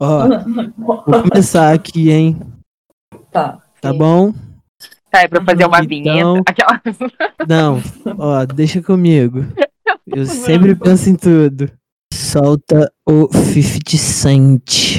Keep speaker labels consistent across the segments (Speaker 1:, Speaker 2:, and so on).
Speaker 1: Ó, vou começar aqui, hein?
Speaker 2: Tá.
Speaker 1: Tá bom?
Speaker 3: Tá, é pra fazer uma
Speaker 1: Então-
Speaker 3: vinheta. Aquela...
Speaker 1: Não, ó, deixa comigo. Eu sempre penso em tudo. Solta o 50 Cent.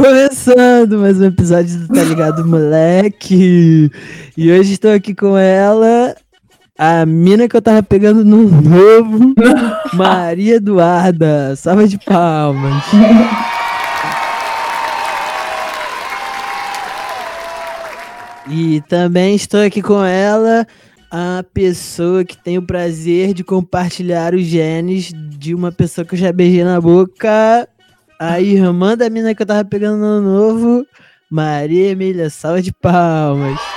Speaker 1: Começando mais um episódio do Tá Ligado Moleque. E hoje estou aqui com ela, a mina que eu tava pegando no novo, Maria Eduarda. Salva de palmas. E também estou aqui com ela, a pessoa que tem o prazer de compartilhar os genes de uma pessoa que eu já beijei na boca, a irmã da mina que eu tava pegando no novo, Maria Emília. Salva de palmas.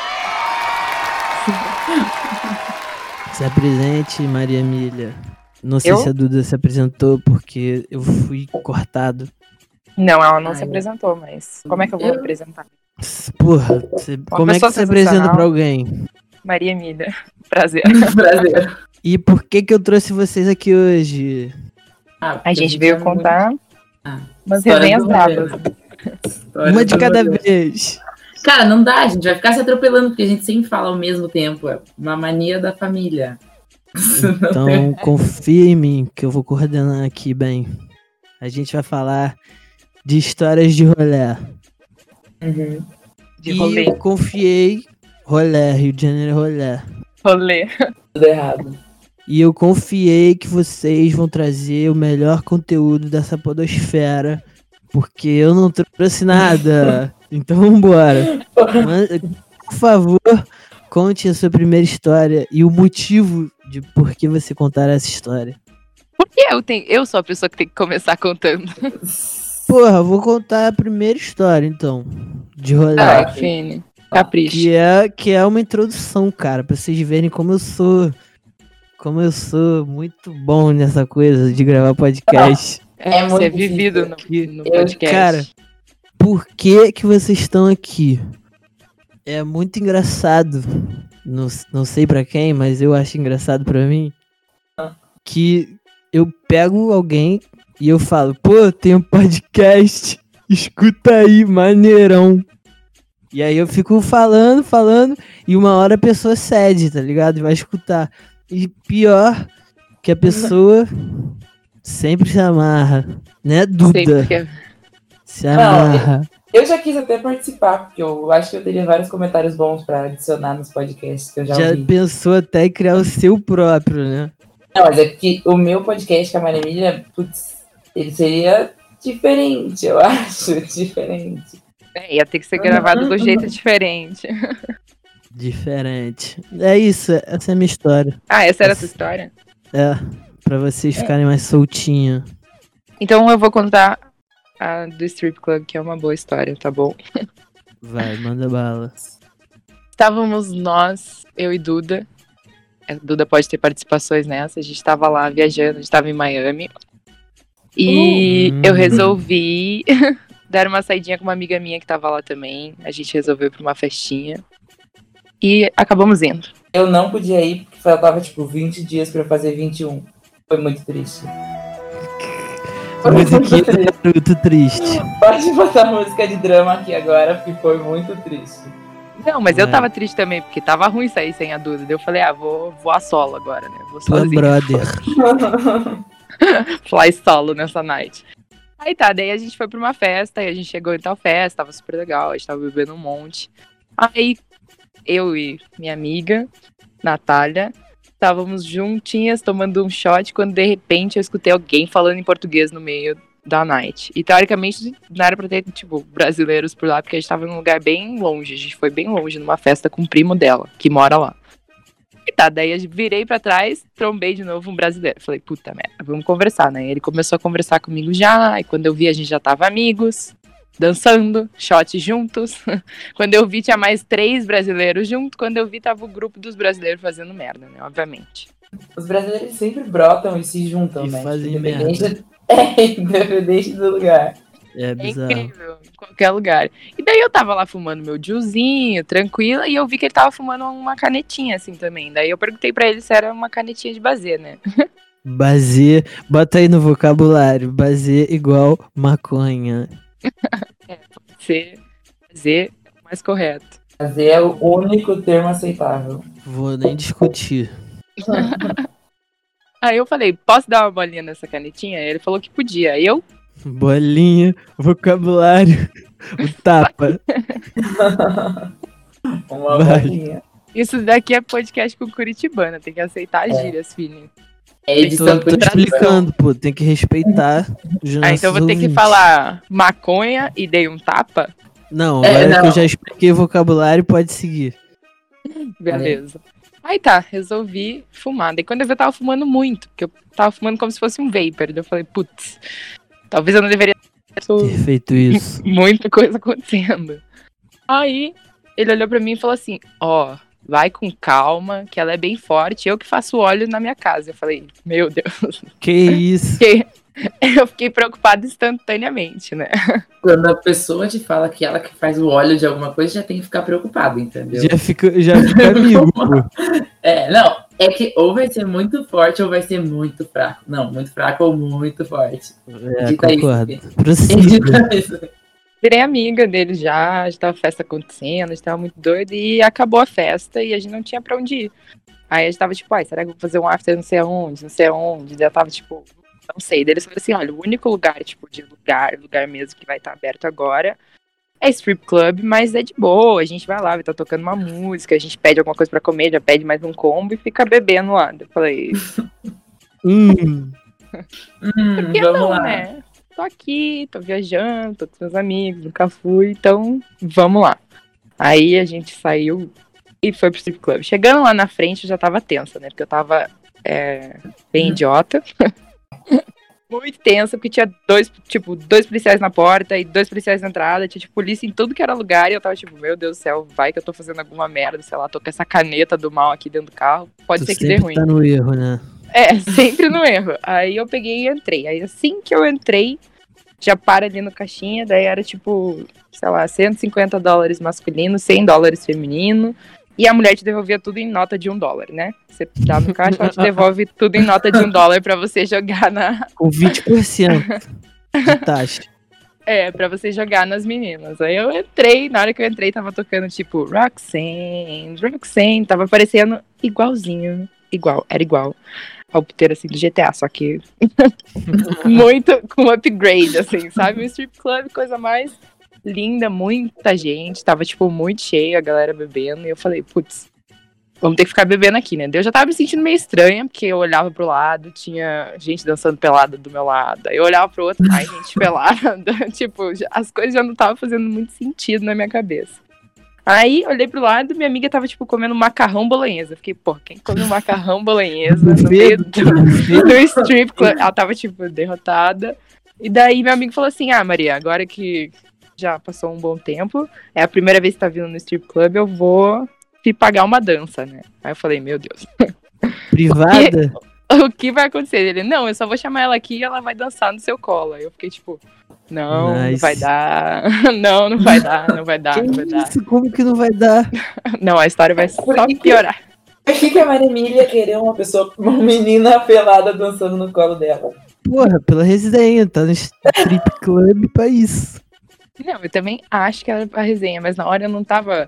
Speaker 1: Se apresente, Maria Emília. Não sei
Speaker 3: Eu?
Speaker 1: se a Duda se apresentou porque eu fui cortado.
Speaker 3: Não, ela não
Speaker 2: Ai,
Speaker 3: se
Speaker 2: eu-
Speaker 3: apresentou, mas como é que eu vou
Speaker 2: Eu-
Speaker 3: apresentar?
Speaker 1: Porra, você- como é que você apresenta pra alguém?
Speaker 3: Maria Emília. Prazer.
Speaker 2: Prazer.
Speaker 1: E por que que eu trouxe vocês aqui hoje?
Speaker 2: Ah,
Speaker 3: A gente veio
Speaker 2: muito-
Speaker 3: contar
Speaker 2: Ah,
Speaker 3: umas resenhas bravas.
Speaker 1: Uma de cada
Speaker 2: rolê.
Speaker 1: vez.
Speaker 2: Cara, não dá, a gente vai ficar se atropelando, porque a gente sempre fala ao mesmo tempo. É uma mania da família.
Speaker 1: Então confia em mim que eu vou coordenar aqui bem. A gente vai falar de histórias de rolé.
Speaker 2: Uhum.
Speaker 3: De
Speaker 1: e
Speaker 3: rolê.
Speaker 1: eu confiei rolé, Rio de Janeiro rolé.
Speaker 3: Rolê.
Speaker 2: Tudo errado.
Speaker 1: E eu confiei que vocês vão trazer o melhor conteúdo dessa podosfera, porque eu não trouxe nada. Então vambora. Mas, Por favor, conte a sua primeira história e o motivo de por que você contar essa história.
Speaker 3: Por que eu tenho. Eu sou a pessoa que tem que começar contando.
Speaker 1: Porra, eu vou contar a primeira história então, de rolê.
Speaker 2: Ah,
Speaker 3: Ah, Fini. Capricho.
Speaker 1: Que é, que é uma introdução, cara, pra vocês verem como eu sou. Como eu sou muito bom nessa coisa de gravar podcast.
Speaker 3: É,
Speaker 2: É
Speaker 3: você é
Speaker 2: muito
Speaker 3: vivido no,
Speaker 1: Que-
Speaker 3: no
Speaker 2: eu-
Speaker 3: podcast.
Speaker 1: cara, Por que que vocês estão aqui? É muito engraçado. Não, não sei pra quem, mas eu acho engraçado pra mim.
Speaker 2: Ah.
Speaker 1: Que eu pego alguém e eu falo, pô, tem um podcast. Escuta aí, maneirão. E aí eu fico falando, falando, e uma hora a pessoa cede, tá ligado? E vai escutar. E pior, que a pessoa sempre se amarra. Né, Duda?
Speaker 3: porque-
Speaker 1: Se amarra.
Speaker 2: Eu já quis até participar, porque eu acho que eu teria vários comentários bons pra adicionar nos podcasts que eu já,
Speaker 1: Já
Speaker 2: ouvi.
Speaker 1: pensou até em criar o seu próprio, né?
Speaker 2: Não, mas é que o meu podcast com a Maria Emília, putz, ele seria diferente, eu acho, diferente.
Speaker 3: É, ia ter que ser gravado do jeito diferente.
Speaker 1: Diferente. É isso, essa é a minha história.
Speaker 3: Ah, essa era a sua história?
Speaker 1: É, pra vocês ficarem mais soltinhos.
Speaker 3: Então eu vou contar a do Strip Club, que é uma boa história, tá bom?
Speaker 1: Vai, manda bala.
Speaker 3: Estávamos nós, eu e Duda. A Duda pode ter participações nessa. A gente estava lá viajando, a gente estava em Miami. E
Speaker 1: Uh.
Speaker 3: eu resolvi dar uma saidinha com uma amiga minha que estava lá também. A gente resolveu ir pra uma festinha. E acabamos indo.
Speaker 2: Eu não podia ir, porque faltava, tipo, 20 dias pra eu fazer 21. Foi muito triste. Foi
Speaker 1: Musiquinha
Speaker 2: muito triste.
Speaker 1: Naruto triste.
Speaker 2: Pode botar música de drama aqui agora, porque foi muito triste.
Speaker 3: Não, mas eu
Speaker 1: É.
Speaker 3: tava triste também, porque tava ruim sair sem a Duda. Eu falei, ah, vou voar solo agora, né? Vou
Speaker 1: Tua
Speaker 3: sozinha.
Speaker 1: brother.
Speaker 3: fly solo nessa night. Aí tá, daí a gente foi pra uma festa, aí a gente chegou em tal festa, tava super legal, a gente tava bebendo um monte. Aí eu e minha amiga, Natália, estávamos juntinhas tomando um shot quando de repente eu escutei alguém falando em português no meio da night. E teoricamente não era pra ter, tipo, brasileiros por lá, porque a gente tava num lugar bem longe, a gente foi bem longe numa festa com o primo dela, que mora lá. E tá, daí eu virei pra trás, trombei de novo um brasileiro. Falei, puta merda, vamos conversar, né? Ele começou a conversar comigo já, e quando eu vi a gente já tava amigos, dançando, shot juntos. quando eu vi tinha mais três brasileiros junto, quando eu vi tava o grupo dos brasileiros fazendo merda, né? Obviamente.
Speaker 2: Os brasileiros sempre brotam e se juntam,
Speaker 1: E
Speaker 2: né?
Speaker 1: fazem
Speaker 2: independente, é, independente do lugar.
Speaker 1: É
Speaker 3: É
Speaker 1: bizarro.
Speaker 3: incrível, em qualquer lugar. E daí eu tava lá fumando meu juzinho, tranquila, e eu vi que ele tava fumando uma canetinha assim também. Daí eu perguntei pra ele se era uma canetinha de bazer, né?
Speaker 1: Bazer, bota aí no vocabulário. Bazer igual maconha.
Speaker 3: Ser, fazer é o mais correto.
Speaker 2: Fazer é o único termo aceitável.
Speaker 1: Vou nem discutir.
Speaker 3: Aí eu falei, posso dar uma bolinha nessa canetinha? Ele falou que podia. Aí eu,
Speaker 1: Bolinha, vocabulário, o tapa.
Speaker 2: Uma
Speaker 1: Vai.
Speaker 2: bolinha.
Speaker 3: isso daqui é podcast com Curitibana, tem que aceitar as gírias, filho.
Speaker 2: É
Speaker 1: Tô,
Speaker 2: edição
Speaker 1: tô
Speaker 2: Curitiba.
Speaker 1: explicando, pô. Tem que respeitar os
Speaker 3: Ah, então eu vou ter que falar maconha e dei um tapa?
Speaker 1: Não,
Speaker 2: É,
Speaker 1: agora que eu
Speaker 2: não.
Speaker 1: já expliquei o vocabulário, pode seguir.
Speaker 3: Beleza. Aí tá, resolvi fumar. Daí quando eu vi, eu tava fumando muito, porque eu tava fumando como se fosse um vapor. Daí eu falei, putz, talvez eu não deveria ter
Speaker 1: Ter feito isso.
Speaker 3: muita coisa acontecendo. Aí ele olhou pra mim e falou assim: Ó, vai com calma, que ela é bem forte. Eu que faço óleo na minha casa. Eu falei: Meu Deus.
Speaker 1: Que isso?
Speaker 3: Fiquei- Eu fiquei preocupada instantaneamente, né?
Speaker 2: Quando a pessoa te fala que ela que faz o óleo de alguma coisa, já tem que ficar preocupado, entendeu?
Speaker 1: Já fica, já fica amigo.
Speaker 2: É, não, é que ou vai ser muito forte ou vai ser muito fraco. Não, muito fraco ou muito forte.
Speaker 1: É,
Speaker 2: Edita isso,
Speaker 1: concordo.
Speaker 2: Edita isso.
Speaker 3: Virei amiga dele já, já tava festa acontecendo, a gente tava muito doido e acabou a festa e a gente não tinha pra onde ir. Aí a gente tava tipo, ai, será que eu vou fazer um after não sei aonde, não sei aonde? Já tava tipo, não sei. Daí eles falaram assim: olha, o único lugar, tipo, de lugar, lugar mesmo que vai estar aberto agora é strip club, mas é de boa. A gente vai lá, vai estar tocando uma música, a gente pede alguma coisa pra comer, já pede mais um combo e fica bebendo lá. Eu falei,
Speaker 1: Hum,
Speaker 2: Hum,
Speaker 3: por que
Speaker 2: vamos
Speaker 3: não,
Speaker 2: lá.
Speaker 3: né? Tô aqui, tô viajando, tô com meus amigos, nunca fui, então vamos lá. Aí a gente saiu e foi pro strip club. Chegando lá na frente, eu já tava tensa, né? Porque eu tava é, bem idiota. Muito tensa, porque tinha dois, tipo, dois policiais na porta e dois policiais na entrada, tinha, tipo, polícia em tudo que era lugar, e eu tava, tipo, meu Deus do céu, vai que eu tô fazendo alguma merda, sei lá, tô com essa caneta do mal aqui dentro do carro, pode
Speaker 1: tu
Speaker 3: ser que dê ruim.
Speaker 1: tá no erro, né?
Speaker 3: É, sempre no erro. Aí eu peguei e entrei. Aí assim que eu entrei, já para ali no caixinha, daí era tipo, sei lá, 150 dólares masculino, 100 dólares feminino. E a mulher te devolvia tudo em nota de um dólar, né? Você dá no caixa, ela te devolve tudo em nota de um dólar pra você jogar na.
Speaker 1: Com 20% de taxa.
Speaker 3: É, pra você jogar nas meninas. Aí eu entrei, na hora que eu entrei, tava tocando tipo Roxanne, Roxanne, tava parecendo igualzinho. Igual, era igual puteiro assim do GTA, só que muito com upgrade, assim, sabe? Um strip club, coisa mais linda, muita gente, tava, tipo, muito cheio, a galera bebendo, e eu falei, putz, vamos ter que ficar bebendo aqui, né? Eu já tava me sentindo meio estranha, porque eu olhava pro lado, tinha gente dançando pelada do meu lado, aí eu olhava pro outro, ai, gente pelada, tipo, as coisas já não estavam fazendo muito sentido na minha cabeça. Aí, olhei pro lado, minha amiga tava, tipo, comendo macarrão bolonhesa. Fiquei, pô, quem come macarrão bolonhesa no meio do, do strip club. Ela tava, tipo, derrotada. E daí meu amigo falou assim: Ah, Maria, agora que já passou um bom tempo, é a primeira vez que tá vindo no strip club, eu vou te pagar uma dança, né? Aí eu falei, meu Deus,
Speaker 1: Privada?
Speaker 3: o que vai acontecer? Ele, não, eu só vou chamar ela aqui e ela vai dançar no seu colo. Aí eu fiquei, tipo, não, não
Speaker 1: Nice.
Speaker 3: vai dar. Não, não vai dar, não vai dar, não vai dar.
Speaker 1: isso? Como que não vai dar?
Speaker 3: Não, a história vai só
Speaker 2: Por que que-
Speaker 3: piorar.
Speaker 2: Por que, que a Maria Emília querer uma pessoa, uma menina pelada dançando no colo dela?
Speaker 1: Porra, pela resenha, tá no strip club pra isso.
Speaker 3: Não, eu também acho que era a resenha, mas na hora eu não tava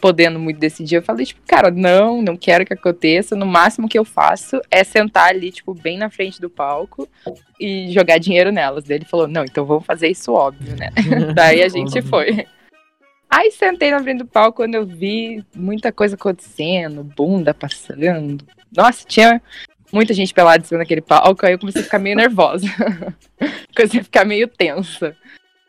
Speaker 3: podendo muito decidir. Eu falei, tipo, cara, não, não quero que aconteça. No máximo que eu faço é sentar ali, tipo, bem na frente do palco e jogar dinheiro nelas. Daí ele falou, não, então vamos fazer isso óbvio, né? Daí a gente foi. Aí sentei na frente do palco quando eu vi muita coisa acontecendo, bunda passando. Nossa, tinha muita gente pelada em cima daquele palco, aí eu comecei a ficar meio nervosa. comecei a ficar meio tensa.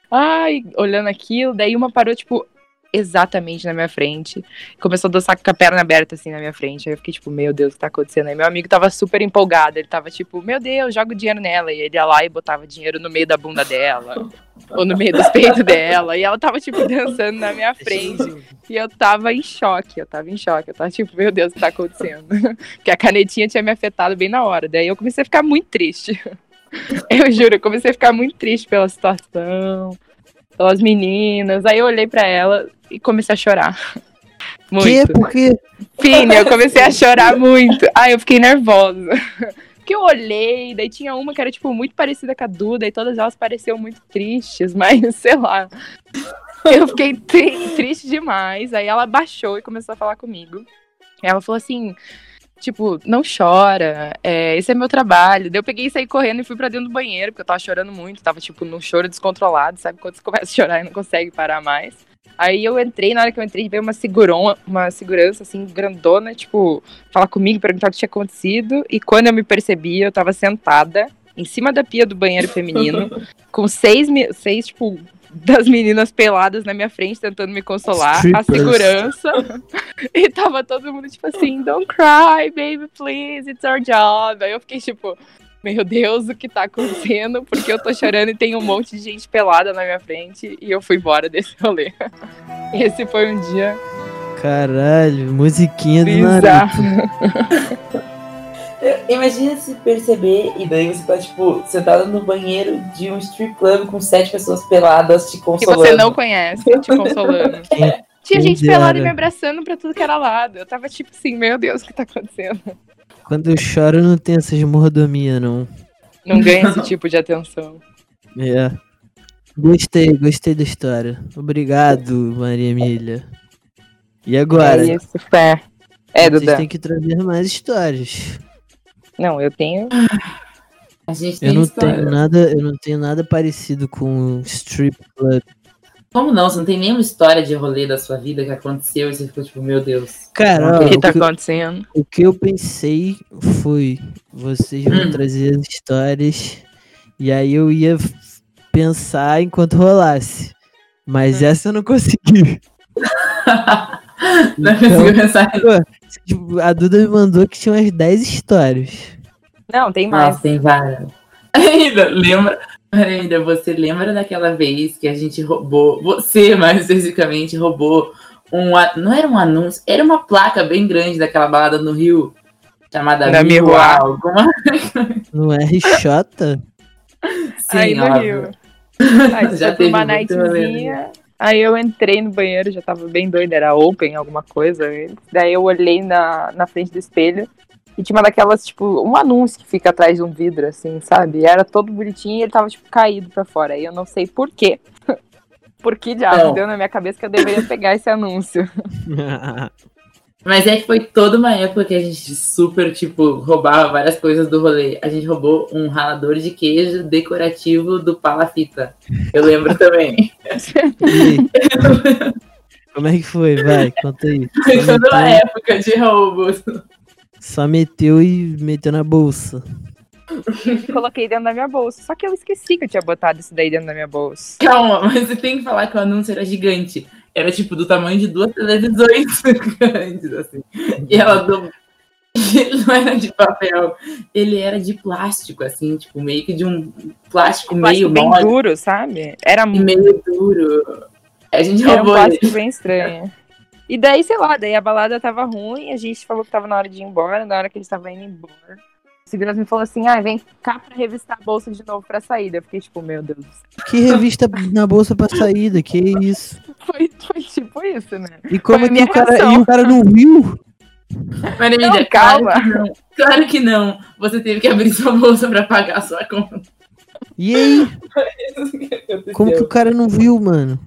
Speaker 3: Ai, olhando aquilo, daí uma parou, tipo, exatamente na minha frente. Começou a dançar com a perna aberta, assim, na minha frente. Aí eu fiquei, tipo, meu Deus, o que tá acontecendo? Aí meu amigo tava super empolgado. Ele tava, tipo, meu Deus, joga o dinheiro nela. E ele ia lá e botava dinheiro no meio da bunda dela. ou no meio dos peitos dela. E ela tava, tipo, dançando na minha frente. E eu tava em choque, eu tava em choque. Eu tava tipo, meu Deus, o que tá acontecendo? Porque a canetinha tinha me afetado bem na hora. Daí eu comecei a ficar muito triste. Eu juro, eu comecei a ficar muito triste pela situação, pelas meninas. Aí eu olhei pra ela e comecei a chorar. Muito.
Speaker 1: Que? Por quê?
Speaker 3: Fini, eu comecei a chorar muito. Aí eu fiquei nervosa. Porque eu olhei, daí tinha uma que era, tipo, muito parecida com a Duda, e todas elas pareciam muito tristes, mas sei lá. Eu fiquei tri- triste demais. Aí ela baixou e começou a falar comigo. Ela falou assim: tipo, não chora, é, esse é meu trabalho. Daí eu peguei e saí correndo e fui pra dentro do banheiro, porque eu tava chorando muito, tava, tipo, num choro descontrolado, sabe? Quando você começa a chorar e não consegue parar mais. Aí eu entrei, na hora que eu entrei, veio uma, seguron, uma segurança, assim, grandona, tipo, falar comigo, perguntar o que tinha acontecido. E quando eu me percebi, eu tava sentada em cima da pia do banheiro feminino, com seis, seis tipo, das meninas peladas na minha frente, tentando me consolar. A
Speaker 1: Strippers.
Speaker 3: segurança. e tava todo mundo, tipo assim, don't cry, baby, please, it's our job. Aí eu fiquei, tipo, meu Deus, o que tá acontecendo? Porque eu tô chorando e tem um monte de gente pelada na minha frente. E eu fui embora desse rolê. Esse foi um dia
Speaker 1: Caralho, musiquinha do
Speaker 3: bizarro.
Speaker 1: Naruto.
Speaker 2: Imagina se perceber e daí você tá, tipo, sentada no banheiro de um strip club com sete pessoas peladas te
Speaker 3: Que
Speaker 2: consolando.
Speaker 3: você não conhece, te consolando. Tinha gente pelada e me abraçando pra tudo que era lado. Eu tava tipo assim, meu Deus, o que tá acontecendo?
Speaker 1: Quando eu choro, não tem essas mordomias, não.
Speaker 3: Não ganha esse tipo de atenção.
Speaker 1: É. Gostei, gostei da história. Obrigado, Maria Emília. E agora?
Speaker 3: É isso, fé. É,
Speaker 1: Vocês
Speaker 3: Duda.
Speaker 1: têm que trazer mais histórias.
Speaker 3: Não, eu tenho.
Speaker 2: A gente tem
Speaker 1: Eu não
Speaker 2: história.
Speaker 1: tenho nada, eu não tenho nada parecido com strip club.
Speaker 2: Como não? Você não tem nenhuma história de rolê da sua vida que aconteceu e você ficou tipo, meu Deus.
Speaker 1: Cara,
Speaker 3: O que
Speaker 1: o,
Speaker 3: tá
Speaker 1: que,
Speaker 3: acontecendo?
Speaker 1: o que eu pensei foi, vocês vão
Speaker 2: Hum.
Speaker 1: trazer as histórias e aí eu ia pensar enquanto rolasse. Mas
Speaker 3: Hum.
Speaker 1: essa eu não consegui.
Speaker 2: não
Speaker 1: Então-
Speaker 2: consigo pensar.
Speaker 1: Tipo, a Duda me mandou que tinha umas 10 histórias.
Speaker 3: Não, tem mais.
Speaker 2: Nossa, tem várias. Ainda, lembra? Ainda, você lembra daquela vez que a gente roubou, você mais especificamente roubou um, não era um anúncio, era uma placa bem grande daquela balada no Rio, chamada
Speaker 3: Da
Speaker 2: Mihuá,
Speaker 3: Mihuá.
Speaker 2: alguma
Speaker 1: No RJ?
Speaker 2: Sim,
Speaker 3: Aí no
Speaker 2: óbvio.
Speaker 3: Rio. Aí
Speaker 2: Já teve
Speaker 3: uma nightzinha. Aí eu entrei no banheiro, já tava bem doida, era open, alguma coisa. Daí eu olhei na, na frente do espelho e tinha uma daquelas, tipo, um anúncio que fica atrás de um vidro, assim, sabe? E era todo bonitinho e ele tava, tipo, caído pra fora. E eu não sei por quê. por que diabo deu na minha cabeça que eu deveria pegar esse anúncio.
Speaker 2: Mas é que foi toda uma época que a gente super, tipo, roubava várias coisas do rolê. A gente roubou um ralador de queijo decorativo do Palafita. Eu lembro também.
Speaker 1: Como é que foi? Vai, conta aí.
Speaker 2: Foi toda uma época de roubos.
Speaker 1: só meteu e meteu na bolsa.
Speaker 3: Coloquei dentro da minha bolsa. Só que eu esqueci que eu tinha botado isso daí dentro da minha bolsa.
Speaker 2: Calma, mas você tem que falar que o anúncio era gigante. Era tipo do tamanho de duas televisões grandes, assim. E ela do... Ele não era de papel, ele era de plástico, assim, tipo, meio que de um plástico
Speaker 3: Um
Speaker 2: meio
Speaker 3: plástico bem
Speaker 2: mole
Speaker 3: duro, sabe? Era muito
Speaker 2: meio duro. A gente
Speaker 3: Era um
Speaker 2: roubou ele.
Speaker 3: plástico bem estranho. E daí, sei lá, daí a balada tava ruim, a gente falou que tava na hora de ir embora, na hora que eles estavam indo embora. O segurança me falou assim, ah, vem cá pra revistar a bolsa de novo pra saída. Eu fiquei tipo, meu Deus.
Speaker 1: Que revista na bolsa pra saída? Que isso?
Speaker 3: Foi, foi tipo isso, né?
Speaker 1: E como é que
Speaker 3: minha
Speaker 1: o cara,
Speaker 3: reação.
Speaker 1: e o cara não viu?
Speaker 2: Mas,
Speaker 3: Não,
Speaker 2: Emília,
Speaker 3: calma.
Speaker 2: Claro que, não. claro que não. Você teve que abrir sua bolsa pra pagar a sua conta.
Speaker 1: E aí? Como que o cara não viu, mano?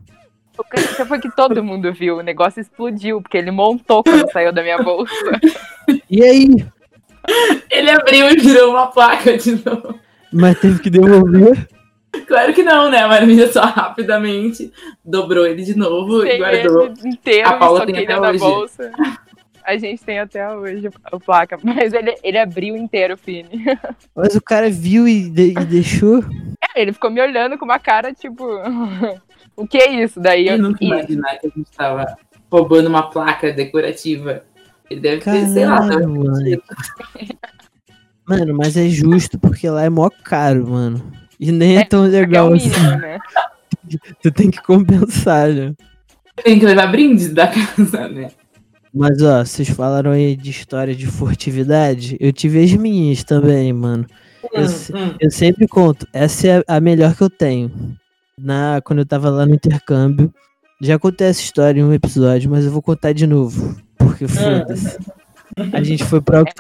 Speaker 3: O que foi que todo mundo viu, o negócio explodiu, porque ele montou quando saiu da minha bolsa.
Speaker 1: E aí?
Speaker 2: Ele abriu e virou uma placa de novo.
Speaker 1: Mas teve que devolver?
Speaker 2: Claro que não, né? A Marília só rapidamente dobrou ele de novo e guardou.
Speaker 3: ele inteiro
Speaker 2: A Paula tem
Speaker 3: soquei
Speaker 2: até hoje.
Speaker 3: bolsa. A gente tem até hoje o placa, mas ele, ele abriu inteiro, Fini.
Speaker 1: Mas o cara viu e, de- e deixou?
Speaker 3: Ele ficou me olhando com uma cara, tipo, o que é isso? Daí
Speaker 2: Eu
Speaker 3: eu.
Speaker 2: nunca imaginar que a gente tava roubando uma placa decorativa. Ele deve ter, sei lá,
Speaker 1: mano. Mano, mas é justo porque lá é mó caro, mano. E nem é, tão
Speaker 3: é
Speaker 1: legal
Speaker 3: o
Speaker 1: assim.
Speaker 3: mínimo, né?
Speaker 1: Tu tem que compensar, né?
Speaker 2: tem que levar brindes da casa, né?
Speaker 1: Mas ó, vocês falaram aí de história de furtividade. Eu tive as minhas também, mano. Eu, se- eu sempre conto, essa é a melhor que eu tenho. Na, quando eu tava lá no intercâmbio. Já contei essa história em um episódio, mas eu vou contar de novo. Porque foda-se. A gente foi pra
Speaker 3: Pra mim é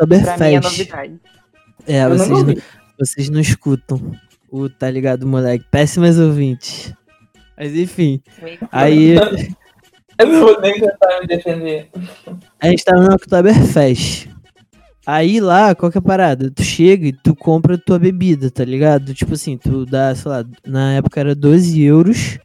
Speaker 1: Oktoberfest.
Speaker 3: novidade.
Speaker 1: É,
Speaker 2: Eu não
Speaker 1: vocês não,
Speaker 2: ouvi.
Speaker 1: vocês não escutam. O tá ligado, moleque? Péssimas ouvintes. Mas enfim, aí
Speaker 2: Eu não vou nem tentar me defender.
Speaker 1: a gente tava no Oktoberfest. Aí lá, qual que é a parada? Tu chega e tu compra tua bebida, tá ligado? Tipo assim, tu dá, sei lá, na época era 12 euros.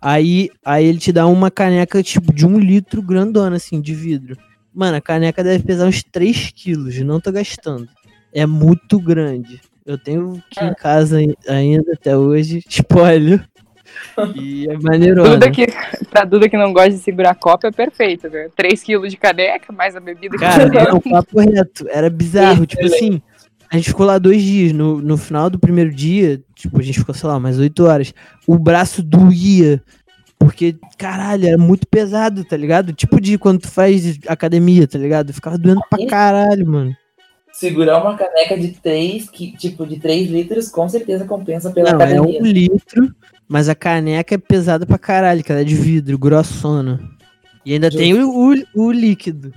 Speaker 1: Aí, aí ele te dá uma caneca, tipo, de um litro grandona, assim, de vidro. Mano, a caneca deve pesar uns 3 quilos, não tô gastando. É muito grande. Eu tenho aqui em casa ai- ainda até hoje, spoiler. E é maneirona.
Speaker 3: Duda que, pra Duda que não gosta de segurar copo é perfeito, né? 3 quilos de caneca, mais a bebida que
Speaker 1: Cara,
Speaker 3: você
Speaker 1: não, papo reto. Era bizarro. Tipo assim, a gente ficou lá dois dias. No, no final do primeiro dia, tipo, a gente ficou, sei lá, umas oito horas. O braço doía. Porque, caralho, era muito pesado, tá ligado? Tipo de quando tu faz academia, tá ligado? Ficava doendo pra caralho, mano.
Speaker 2: Segurar uma caneca de 3, que, tipo, de 3 litros, com certeza compensa pela
Speaker 1: Não, é um litro, mas a caneca é pesada pra caralho, que ela é de vidro, grossona. E ainda tem o, o, o líquido,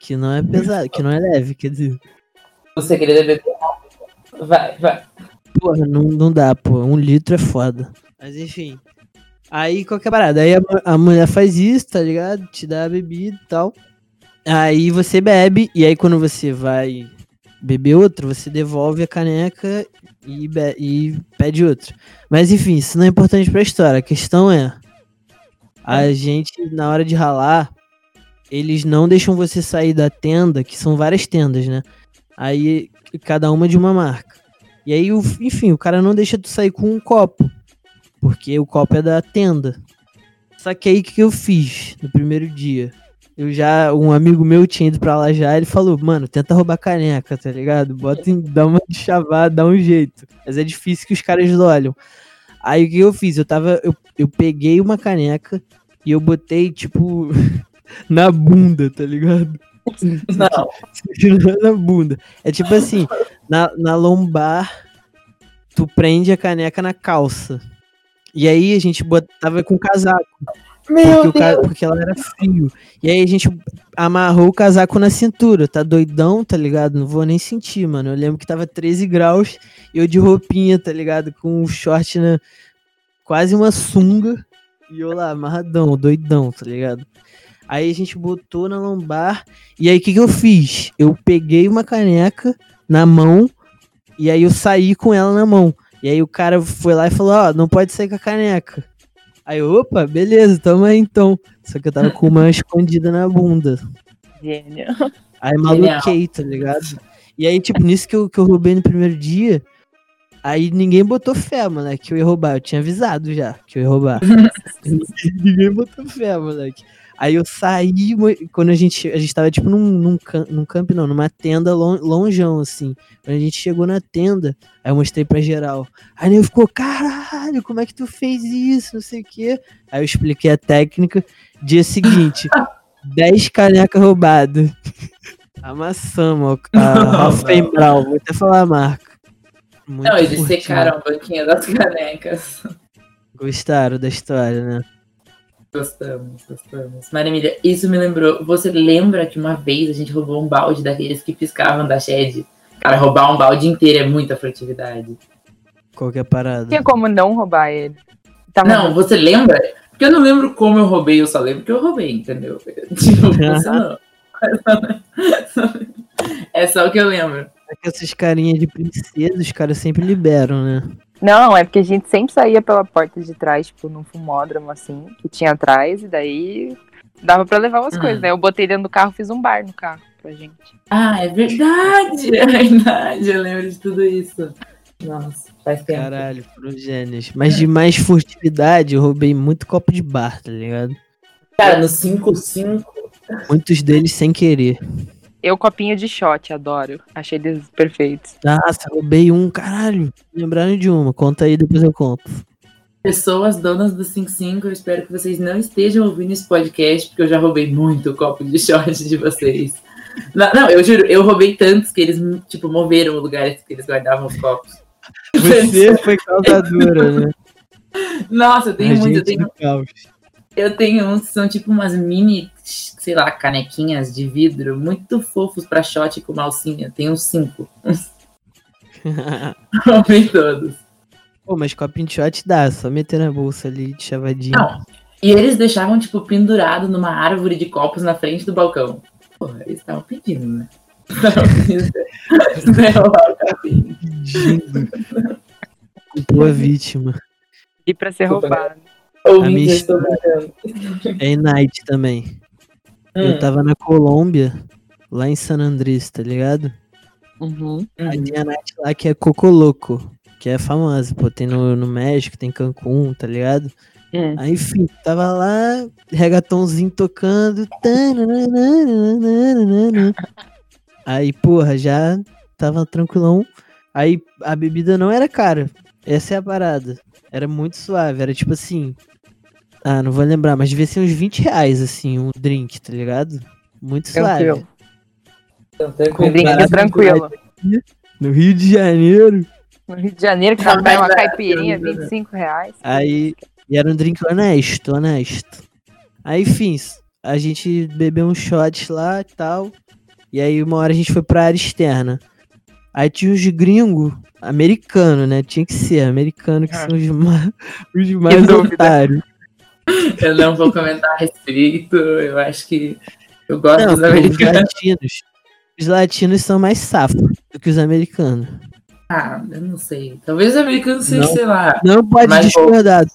Speaker 1: que não é pesado, que não é leve, quer dizer.
Speaker 2: O segredo é beber. Vai, vai.
Speaker 1: Porra, não, não dá, pô. Um litro é foda. Mas enfim. Aí, qual que é parada? Aí a, a mulher faz isso, tá ligado? Te dá a bebida e tal. Aí você bebe, e aí quando você vai beber outro, você devolve a caneca e, e pede outro. Mas enfim, isso não é importante pra história. A questão é: a gente, na hora de ralar, eles não deixam você sair da tenda, que são várias tendas, né? Aí, cada uma de uma marca. E aí, enfim, o cara não deixa tu sair com um copo. Porque o copo é da tenda. Só que aí o que eu fiz no primeiro dia? Eu já, um amigo meu tinha ido pra lá já, ele falou, mano, tenta roubar caneca, tá ligado? Bota em, dá uma de chavada, dá um jeito. Mas é difícil que os caras olham. Aí o que eu fiz? Eu tava. Eu, eu peguei uma caneca e eu botei, tipo, na bunda, tá ligado?
Speaker 2: Não.
Speaker 1: Na bunda. É tipo assim, na, na lombar, tu prende a caneca na calça. E aí a gente botava com casaco,
Speaker 2: Meu
Speaker 1: o ca- porque ela era frio. E aí a gente amarrou o casaco na cintura, tá doidão, tá ligado? Não vou nem sentir, mano. Eu lembro que tava 13 graus e eu de roupinha, tá ligado? Com um short na. quase uma sunga. E eu lá, amarradão, doidão, tá ligado? Aí a gente botou na lombar. E aí o que, que eu fiz? Eu peguei uma caneca na mão. E aí eu saí com ela na mão. E aí o cara foi lá e falou: Ó, não pode sair com a caneca. Aí, opa, beleza, tamo aí então. Só que eu tava com uma escondida na bunda.
Speaker 3: Gênio.
Speaker 1: Aí maluquei, tá ligado? E aí, tipo, nisso que eu, que eu roubei no primeiro dia, aí ninguém botou fé, moleque, que eu ia roubar. Eu tinha avisado já que eu ia roubar. ninguém botou fé, moleque. Aí eu saí, quando a gente, a gente tava tipo num, num, num camp, não, numa tenda lon, longeão, assim. Quando a gente chegou na tenda, aí eu mostrei pra geral. Aí ele ficou, caralho, como é que tu fez isso, não sei o quê. Aí eu expliquei a técnica. Dia seguinte, 10 canecas roubadas. Amassamos a Hoffenbrau, vou até falar a marca. Muito
Speaker 2: Não, eles
Speaker 1: curtinho.
Speaker 2: secaram a banquinha das canecas.
Speaker 1: Gostaram da história, né?
Speaker 2: Gostamos, gostamos. Maria Emília, isso me lembrou. Você lembra que uma vez a gente roubou um balde daqueles que piscavam da Shed? Cara, roubar um balde inteiro é muita furtividade.
Speaker 1: Qual que é a parada?
Speaker 3: Tinha como não roubar ele. Tava
Speaker 2: Não, você lembra? Porque eu não lembro como eu roubei, eu só lembro que eu roubei, entendeu? Tipo, você não. É só o que eu lembro.
Speaker 1: É que essas carinhas de princesa, os caras sempre liberam, né?
Speaker 3: Não, é porque a gente sempre saía pela porta de trás, tipo, num fumódromo, assim, que tinha atrás, e daí dava pra levar umas
Speaker 2: Hum.
Speaker 3: coisas, né? Eu botei dentro do carro, fiz um bar no carro pra gente.
Speaker 2: Ah, é verdade, é verdade. Eu lembro de tudo isso. Nossa, faz tempo.
Speaker 1: Caralho, foram gênios. Mas de mais furtividade, eu roubei muito copo de bar, tá ligado?
Speaker 2: Cara, no 5-5,
Speaker 1: Muitos deles sem querer.
Speaker 3: Eu, copinho de shot, adoro. Achei eles perfeitos.
Speaker 1: Nossa, roubei um, caralho. Lembraram de uma, conta aí, depois eu conto.
Speaker 2: pessoas donas do 5-5, eu espero que vocês não estejam ouvindo esse podcast, porque eu já roubei muito copo de shot de vocês. Não, não, eu juro, eu roubei tantos que eles, tipo, moveram o lugar que eles guardavam os copos.
Speaker 1: Você foi causadora, né?
Speaker 2: Nossa, eu tenho
Speaker 1: A
Speaker 2: muito. Eu tenho. Eu tenho uns que são tipo umas mini, sei lá, canequinhas de vidro muito fofos pra shot com malcinha. Tem uns cinco. Comprei todos.
Speaker 1: Pô, mas copinho de shot dá, só meter na bolsa ali de chavadinho.
Speaker 2: Não. E eles deixavam, tipo, pendurado numa árvore de copos na frente do balcão. Porra, eles estavam pedindo, né? Estavam pedindo.
Speaker 1: Boa vítima.
Speaker 3: E pra ser roubado.
Speaker 2: Estou brincando.
Speaker 1: É night também. Eu
Speaker 2: Hum,
Speaker 1: tava na Colômbia, lá em San Andrés, tá ligado?
Speaker 3: Uhum.
Speaker 1: Aí tem a night lá que é Cocoloco, que é famosa, pô. Tem no, no México, tem Cancún, tá ligado?
Speaker 3: Hum.
Speaker 1: Aí, enfim, tava lá, regatãozinho tocando. Aí, porra, já tava tranquilão. Aí a bebida não era cara. Essa é a parada. Era muito suave. Era tipo assim. Ah, não vou lembrar, mas devia ser uns 20 reais, assim, um drink, tá ligado? Muito suave.
Speaker 3: Tranquilo.
Speaker 2: Então,
Speaker 3: Um
Speaker 2: tranquilo.
Speaker 3: drink
Speaker 1: Comparado
Speaker 3: tranquilo.
Speaker 1: No Rio de Janeiro.
Speaker 3: No Rio de Janeiro, que tava
Speaker 2: Não,
Speaker 3: uma
Speaker 2: mas,
Speaker 3: caipirinha,
Speaker 2: né?
Speaker 3: 25 reais.
Speaker 1: Aí. E era um drink honesto, honesto. Aí, enfim, a gente bebeu uns shots lá e tal. E aí, uma hora a gente foi pra área externa. Aí tinha uns gringos, americano, né? Tinha que ser, americano, que
Speaker 3: Ah.
Speaker 1: são os, ma os mais otários.
Speaker 2: Eu não vou comentar a respeito. Eu acho que eu gosto
Speaker 1: Não,
Speaker 2: dos
Speaker 1: os
Speaker 2: americanos.
Speaker 1: latinos. Os latinos são mais safos do que os americanos.
Speaker 2: Ah, eu não sei. Talvez os americanos sejam, sei lá.
Speaker 1: Não pode discordar.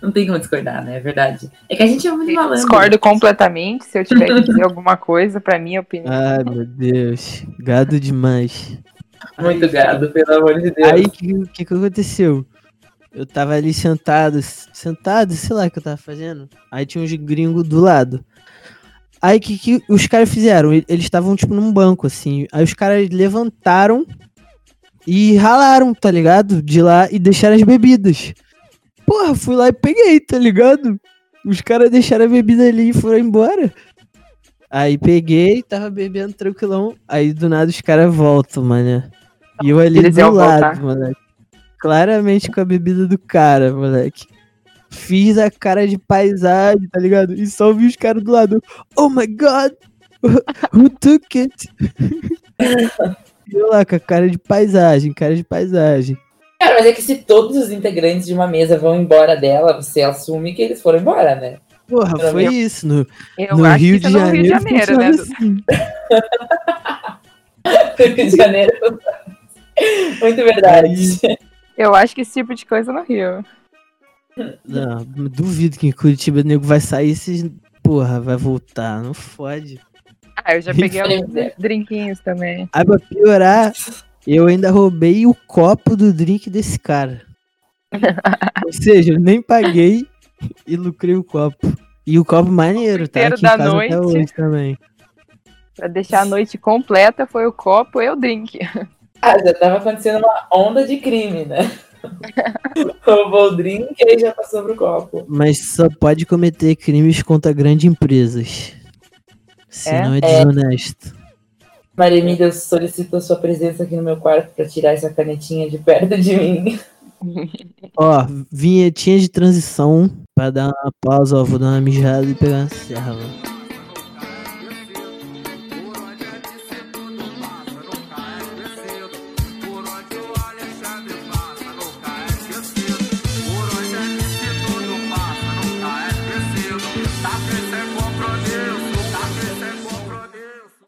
Speaker 2: Não tem como discordar, né? É verdade. É que a gente é muito malandro.
Speaker 3: Discordo completamente. Se eu tiver que dizer alguma coisa, pra minha opinião.
Speaker 1: Ai, meu Deus. Gado demais.
Speaker 2: Muito gado, pelo amor de Deus.
Speaker 1: Aí, o que, que que aconteceu? Eu tava ali sentado, sentado, sei lá o que eu tava fazendo. Aí tinha uns gringos do lado. Aí, o que, que os caras fizeram? Eles estavam, tipo, num banco, assim. Aí os caras levantaram e ralaram, tá ligado? De lá e deixaram as bebidas. Porra, fui lá e peguei, tá ligado? Os caras deixaram a bebida ali e foram embora. Aí peguei, tava bebendo tranquilão. Aí do nada os caras voltam, mano. E eu ali
Speaker 3: Eles
Speaker 1: do lado,
Speaker 3: voltar.
Speaker 1: Claramente com a bebida do cara, moleque. Fiz a cara de paisagem, tá ligado? E só vi os caras do lado. Oh my god! Who took it? E eu lá com a cara de paisagem, cara de paisagem.
Speaker 2: Cara, mas é que se todos os integrantes de uma mesa vão embora dela, você assume que eles foram embora, né?
Speaker 1: Porra,
Speaker 2: Pra
Speaker 1: foi
Speaker 3: mim-
Speaker 1: isso. No,
Speaker 3: Eu
Speaker 1: no
Speaker 3: acho
Speaker 1: Rio
Speaker 3: que
Speaker 1: de
Speaker 3: isso é no Rio de
Speaker 1: Janeiro,
Speaker 3: Janeiro, né?
Speaker 1: assim.
Speaker 2: Rio de Janeiro. Muito verdade.
Speaker 3: Eu acho que esse tipo de coisa no Rio.
Speaker 1: Não, duvido que em Curitiba o nego vai sair esses. Porra, vai voltar. Não fode.
Speaker 3: Ah, eu já peguei alguns drinquinhos também.
Speaker 1: Aí pra piorar, eu ainda roubei o copo do drink desse cara. Ou seja, eu nem paguei e lucrei o copo. E o copo maneiro, tá?
Speaker 3: inteiro
Speaker 1: Aqui
Speaker 3: da
Speaker 1: casa até
Speaker 3: noite.
Speaker 1: hoje também.
Speaker 3: Pra deixar a noite completa, foi o copo e o drink.
Speaker 2: Ah, já tava acontecendo uma onda de crime, né? Roubou o drink e aí já passou pro copo.
Speaker 1: Mas só pode cometer crimes contra grandes empresas. Senão é,
Speaker 2: É.
Speaker 1: desonesto.
Speaker 2: Maria Emília solicitou sua presença aqui no meu quarto pra tirar essa canetinha de perto de mim.
Speaker 1: Ó, vinhetinha de transição pra dar uma pausa, ó. Vou dar uma mijada e pegar uma serva.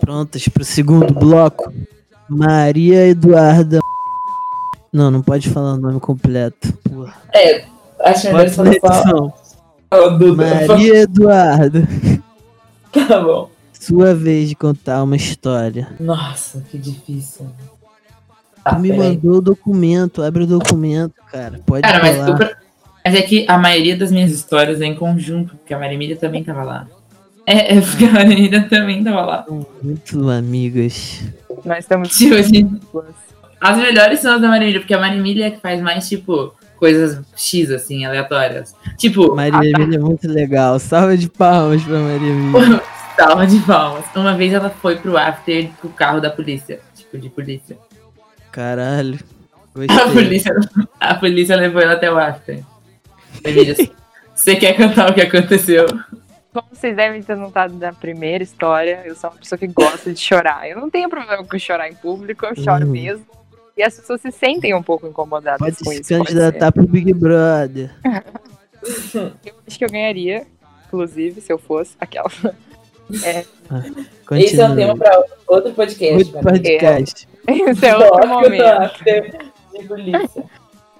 Speaker 1: Prontas pro segundo bloco. Maria Eduarda. Não, não pode falar o nome completo. Porra.
Speaker 2: É, acho melhor não falar.
Speaker 1: Maria Eduarda.
Speaker 2: Tá bom.
Speaker 1: Sua vez de contar uma história.
Speaker 2: Nossa, que difícil.
Speaker 1: Tu me
Speaker 2: peraí.
Speaker 1: mandou o documento, abre o documento, cara. Pode
Speaker 2: Cara, mas,
Speaker 1: falar.
Speaker 2: o pro- mas é que a maioria das minhas histórias é em conjunto, porque a Maria Emília também tava lá. É, é porque a Maria Emília também tava lá.
Speaker 1: Muito amigas.
Speaker 3: Nós estamos.
Speaker 2: Tipo assim, as melhores são as da Maria Emília, porque a Maria Emília é que faz mais, tipo, coisas X, assim, aleatórias. Tipo,
Speaker 1: Maria. Emília é muito legal. Salva de palmas pra Maria Emília.
Speaker 2: salva de palmas. Uma vez ela foi pro after com o carro da polícia. Tipo, de polícia.
Speaker 1: Caralho.
Speaker 2: A polícia, a polícia levou ela até o after. Emília, você quer cantar o que aconteceu?
Speaker 3: Como vocês devem ter notado da primeira história, eu sou uma pessoa que gosta de chorar. Eu não tenho problema com chorar em público, eu choro
Speaker 1: Uhum.
Speaker 3: mesmo. E as pessoas se sentem um pouco incomodadas
Speaker 1: Pode
Speaker 3: com
Speaker 1: se
Speaker 3: isso. pode
Speaker 1: candidatar pro Big Brother.
Speaker 3: Eu acho que eu ganharia, inclusive, se eu fosse aquela.
Speaker 1: Continua.
Speaker 2: Esse é um tema para outro podcast. Mim.
Speaker 1: podcast.
Speaker 3: Esse é outro momento.
Speaker 2: de.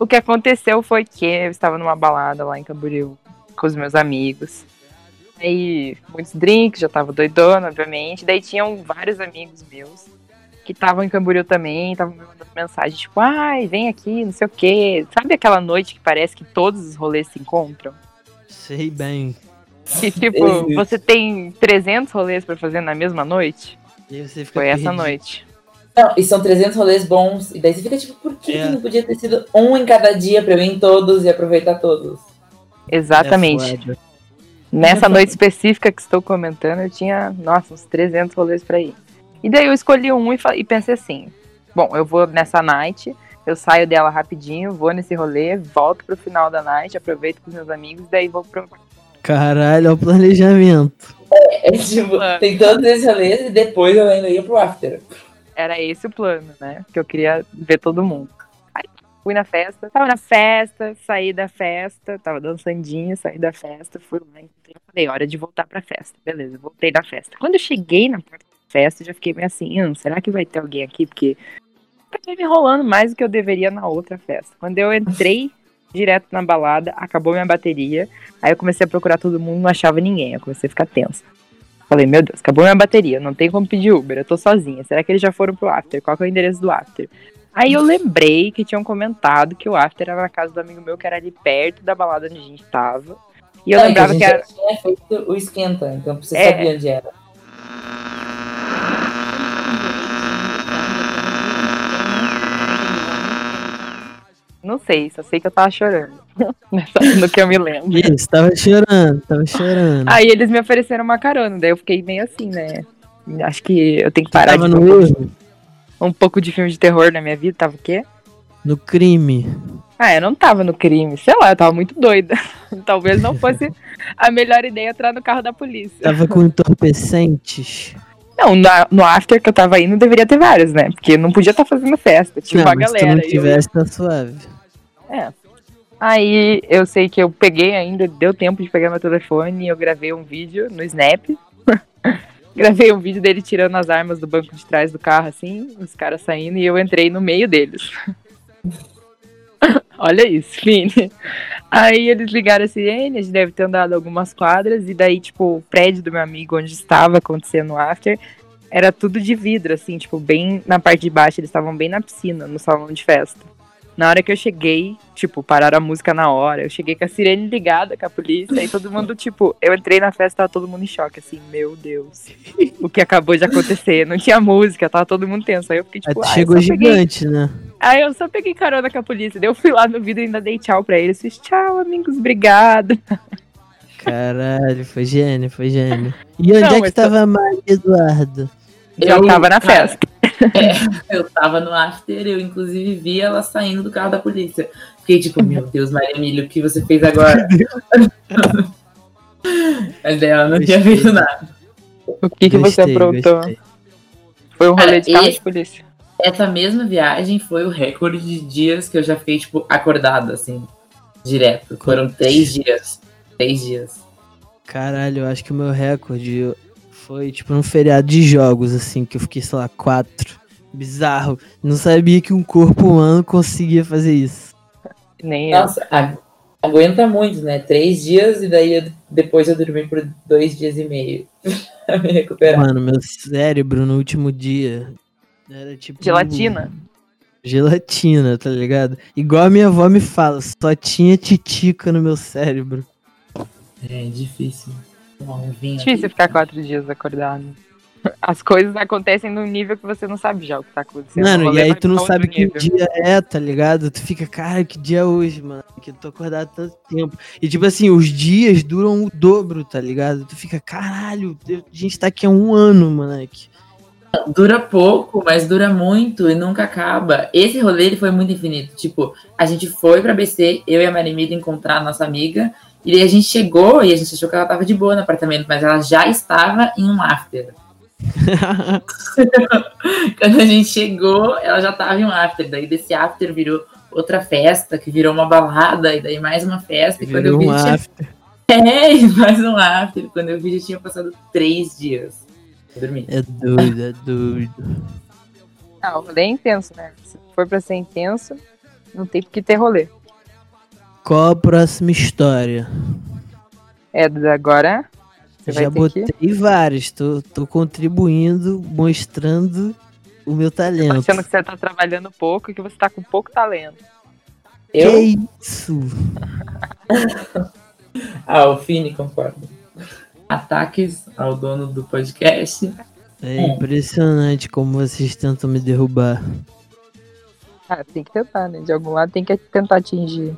Speaker 3: O que aconteceu foi que eu estava numa balada lá em Camboriú com os meus amigos. Aí, muitos drinks, já tava doidona, obviamente. Daí tinham vários amigos meus que estavam em Camboriú também, estavam me mandando mensagem, tipo, ai, vem aqui, não sei o quê. Sabe aquela noite que parece que todos os rolês se encontram?
Speaker 1: Sei bem.
Speaker 3: Que, tipo, você tem 300 rolês pra fazer na mesma noite?
Speaker 1: E você fica
Speaker 3: Foi essa
Speaker 1: perdido.
Speaker 3: noite.
Speaker 2: Não, e são 300 rolês bons. E daí você fica tipo, por que,
Speaker 1: É.
Speaker 2: que não podia ter sido um em cada dia pra eu ir em todos e aproveitar todos?
Speaker 3: Exatamente.
Speaker 1: É.
Speaker 3: Nessa noite específica que estou comentando, eu tinha, nossa, uns 300 rolês pra ir. E daí eu escolhi um e, e pensei assim: bom, eu vou nessa night, eu saio dela rapidinho, vou nesse rolê, volto pro final da night, aproveito com os meus amigos, daí vou pro.
Speaker 1: Caralho, olha o planejamento.
Speaker 2: É tipo,
Speaker 3: Ah.
Speaker 2: tem todos esses rolês e depois eu ainda ia pro after.
Speaker 3: Era esse o plano, né? Que eu queria ver todo mundo. Fui na festa, tava na festa, saí da festa, tava dançandinha, saí da festa, fui lá, entrei, falei, hora de voltar pra festa. Beleza, voltei da festa. Quando eu cheguei na porta da festa, já fiquei meio assim, hum, será que vai ter alguém aqui? Porque acabei me enrolando mais do que eu deveria na outra festa. Quando eu entrei direto na balada, acabou minha bateria, aí eu comecei a procurar todo mundo, não achava ninguém, eu comecei a ficar tensa. Falei, meu Deus, acabou minha bateria, não tem como pedir Uber, eu tô sozinha. Será que eles já foram pro after? Qual que é o endereço do after? Aí eu lembrei que tinham comentado que o after era na casa do amigo meu que era ali perto da balada onde a gente tava. E eu
Speaker 2: Não,
Speaker 3: lembrava
Speaker 2: a
Speaker 3: que
Speaker 2: gente
Speaker 3: era.
Speaker 2: tinha feito o esquenta, então você
Speaker 3: É.
Speaker 2: sabia onde era.
Speaker 3: Não sei, só sei que eu tava chorando. No que eu me lembro.
Speaker 1: Isso, tava chorando, tava chorando.
Speaker 3: Aí eles me ofereceram uma carona, daí eu fiquei meio assim, né? Acho que eu tenho que parar
Speaker 1: tava
Speaker 3: de
Speaker 1: no
Speaker 3: ver um pouco, de filme de terror na minha vida. Tava o quê?
Speaker 1: no crime.
Speaker 3: Ah, eu não tava no crime, sei lá, eu tava muito doida. Talvez não fosse a melhor ideia entrar no carro da polícia.
Speaker 1: Tava com entorpecentes.
Speaker 3: Não, no after que eu tava indo deveria ter vários, né? Porque não podia estar fazendo festa, tinha
Speaker 1: não,
Speaker 3: uma
Speaker 1: mas se
Speaker 3: galera.
Speaker 1: não
Speaker 3: e eu-
Speaker 1: tivesse, tá suave.
Speaker 3: É. Aí eu sei que eu peguei ainda, deu tempo de pegar meu telefone e eu gravei um vídeo no Snap. gravei um vídeo dele tirando as armas do banco de trás do carro, assim, os caras saindo, e eu entrei no meio deles. Olha isso, Fini. Aí eles ligaram a sirene, a gente deve ter andado algumas quadras, e daí, tipo, o prédio do meu amigo onde estava acontecendo o after era tudo de vidro, assim, tipo, bem na parte de baixo, eles estavam bem na piscina, no salão de festa. Na hora que eu cheguei, tipo, pararam a música na hora. Eu cheguei com a sirene ligada com a polícia e todo mundo, tipo, eu entrei na festa, tava todo mundo em choque, assim, meu Deus. O que acabou de acontecer? Não tinha música, tava todo mundo tenso. Aí eu fiquei, tipo,
Speaker 1: tu
Speaker 3: ah,
Speaker 1: chegou
Speaker 3: só peguei.
Speaker 1: gigante, né?
Speaker 3: Aí eu só peguei carona com a polícia. Daí eu fui lá no vídeo e ainda dei tchau pra eles. Fiz tchau, amigos, obrigado.
Speaker 1: Caralho, foi gênio, foi gênio. E onde
Speaker 3: Não,
Speaker 1: é que tava a Maria Eduarda?
Speaker 3: Já
Speaker 2: Eu-
Speaker 3: tava na
Speaker 2: cara,
Speaker 3: festa.
Speaker 2: Eu tava no after, eu inclusive vi ela saindo do carro da polícia. Fiquei tipo, meu Deus, Maria Emília, o que você fez agora? Mas daí ela não tinha feito nada.
Speaker 3: O que, que você
Speaker 1: Gostei,
Speaker 3: aprontou?
Speaker 1: gostei.
Speaker 3: Foi um rolê
Speaker 2: Cara,
Speaker 3: de carro
Speaker 2: esse-
Speaker 3: de polícia.
Speaker 2: Essa mesma viagem foi o recorde de dias que eu já fiquei, tipo, acordada, assim, direto. Foram três dias. Três dias.
Speaker 1: Caralho, eu acho que o meu recorde foi tipo num feriado de jogos, assim, que eu fiquei, sei lá, quatro. Bizarro. Não sabia que um corpo humano conseguia fazer isso.
Speaker 3: Nem eu.
Speaker 2: Nossa, a- aguenta muito, né? Três dias e daí eu- depois eu dormi por dois dias e meio pra me recuperar.
Speaker 1: Mano, meu cérebro no último dia era tipo.
Speaker 3: Gelatina.
Speaker 1: Gelatina, tá ligado? Igual a minha avó me fala, só tinha titica no meu cérebro.
Speaker 2: É difícil. Tomar um vinho.
Speaker 3: Difícil ficar quatro dias acordado. As coisas acontecem num nível que você não sabe já o que tá acontecendo.
Speaker 1: Mano, e aí tu não sabe que
Speaker 3: nível.
Speaker 1: dia é, tá ligado? Tu fica, cara, que dia é hoje, mano? Que eu tô acordado há tanto tempo. E tipo assim, os dias duram o dobro, tá ligado? Tu fica, caralho, a gente tá aqui há um ano, moleque.
Speaker 2: Dura pouco, mas dura muito e nunca acaba. Esse rolê ele foi muito infinito. Tipo, a gente foi pra BC, eu e a Marimida encontrar a nossa amiga. E aí a gente chegou e a gente achou que ela tava de boa no apartamento, mas ela já estava em um after. Quando a gente chegou, ela já estava em um after. Daí desse after virou outra festa, que virou uma balada, e daí mais uma festa. E quando eu vi,
Speaker 1: um
Speaker 2: tinha...
Speaker 1: after.
Speaker 2: É, mais um after. Quando eu vi, já tinha passado três dias. Eu dormi.
Speaker 1: É doido, é doido.
Speaker 3: Ah, o rolê é intenso, né? Se for pra ser intenso, não tem por que ter rolê.
Speaker 1: Qual a próxima história?
Speaker 3: É, agora você vai
Speaker 1: Já
Speaker 3: ter
Speaker 1: botei
Speaker 3: que...
Speaker 1: várias, tô, tô contribuindo, mostrando o meu talento.
Speaker 3: Achando que você tá trabalhando pouco e que você tá com pouco talento.
Speaker 2: Eu?
Speaker 1: Que isso?
Speaker 2: Ah, o Fini concorda. Ataques ao dono do podcast.
Speaker 1: É impressionante como vocês tentam me derrubar.
Speaker 3: Ah, tem que tentar, né? De algum lado tem que tentar atingir.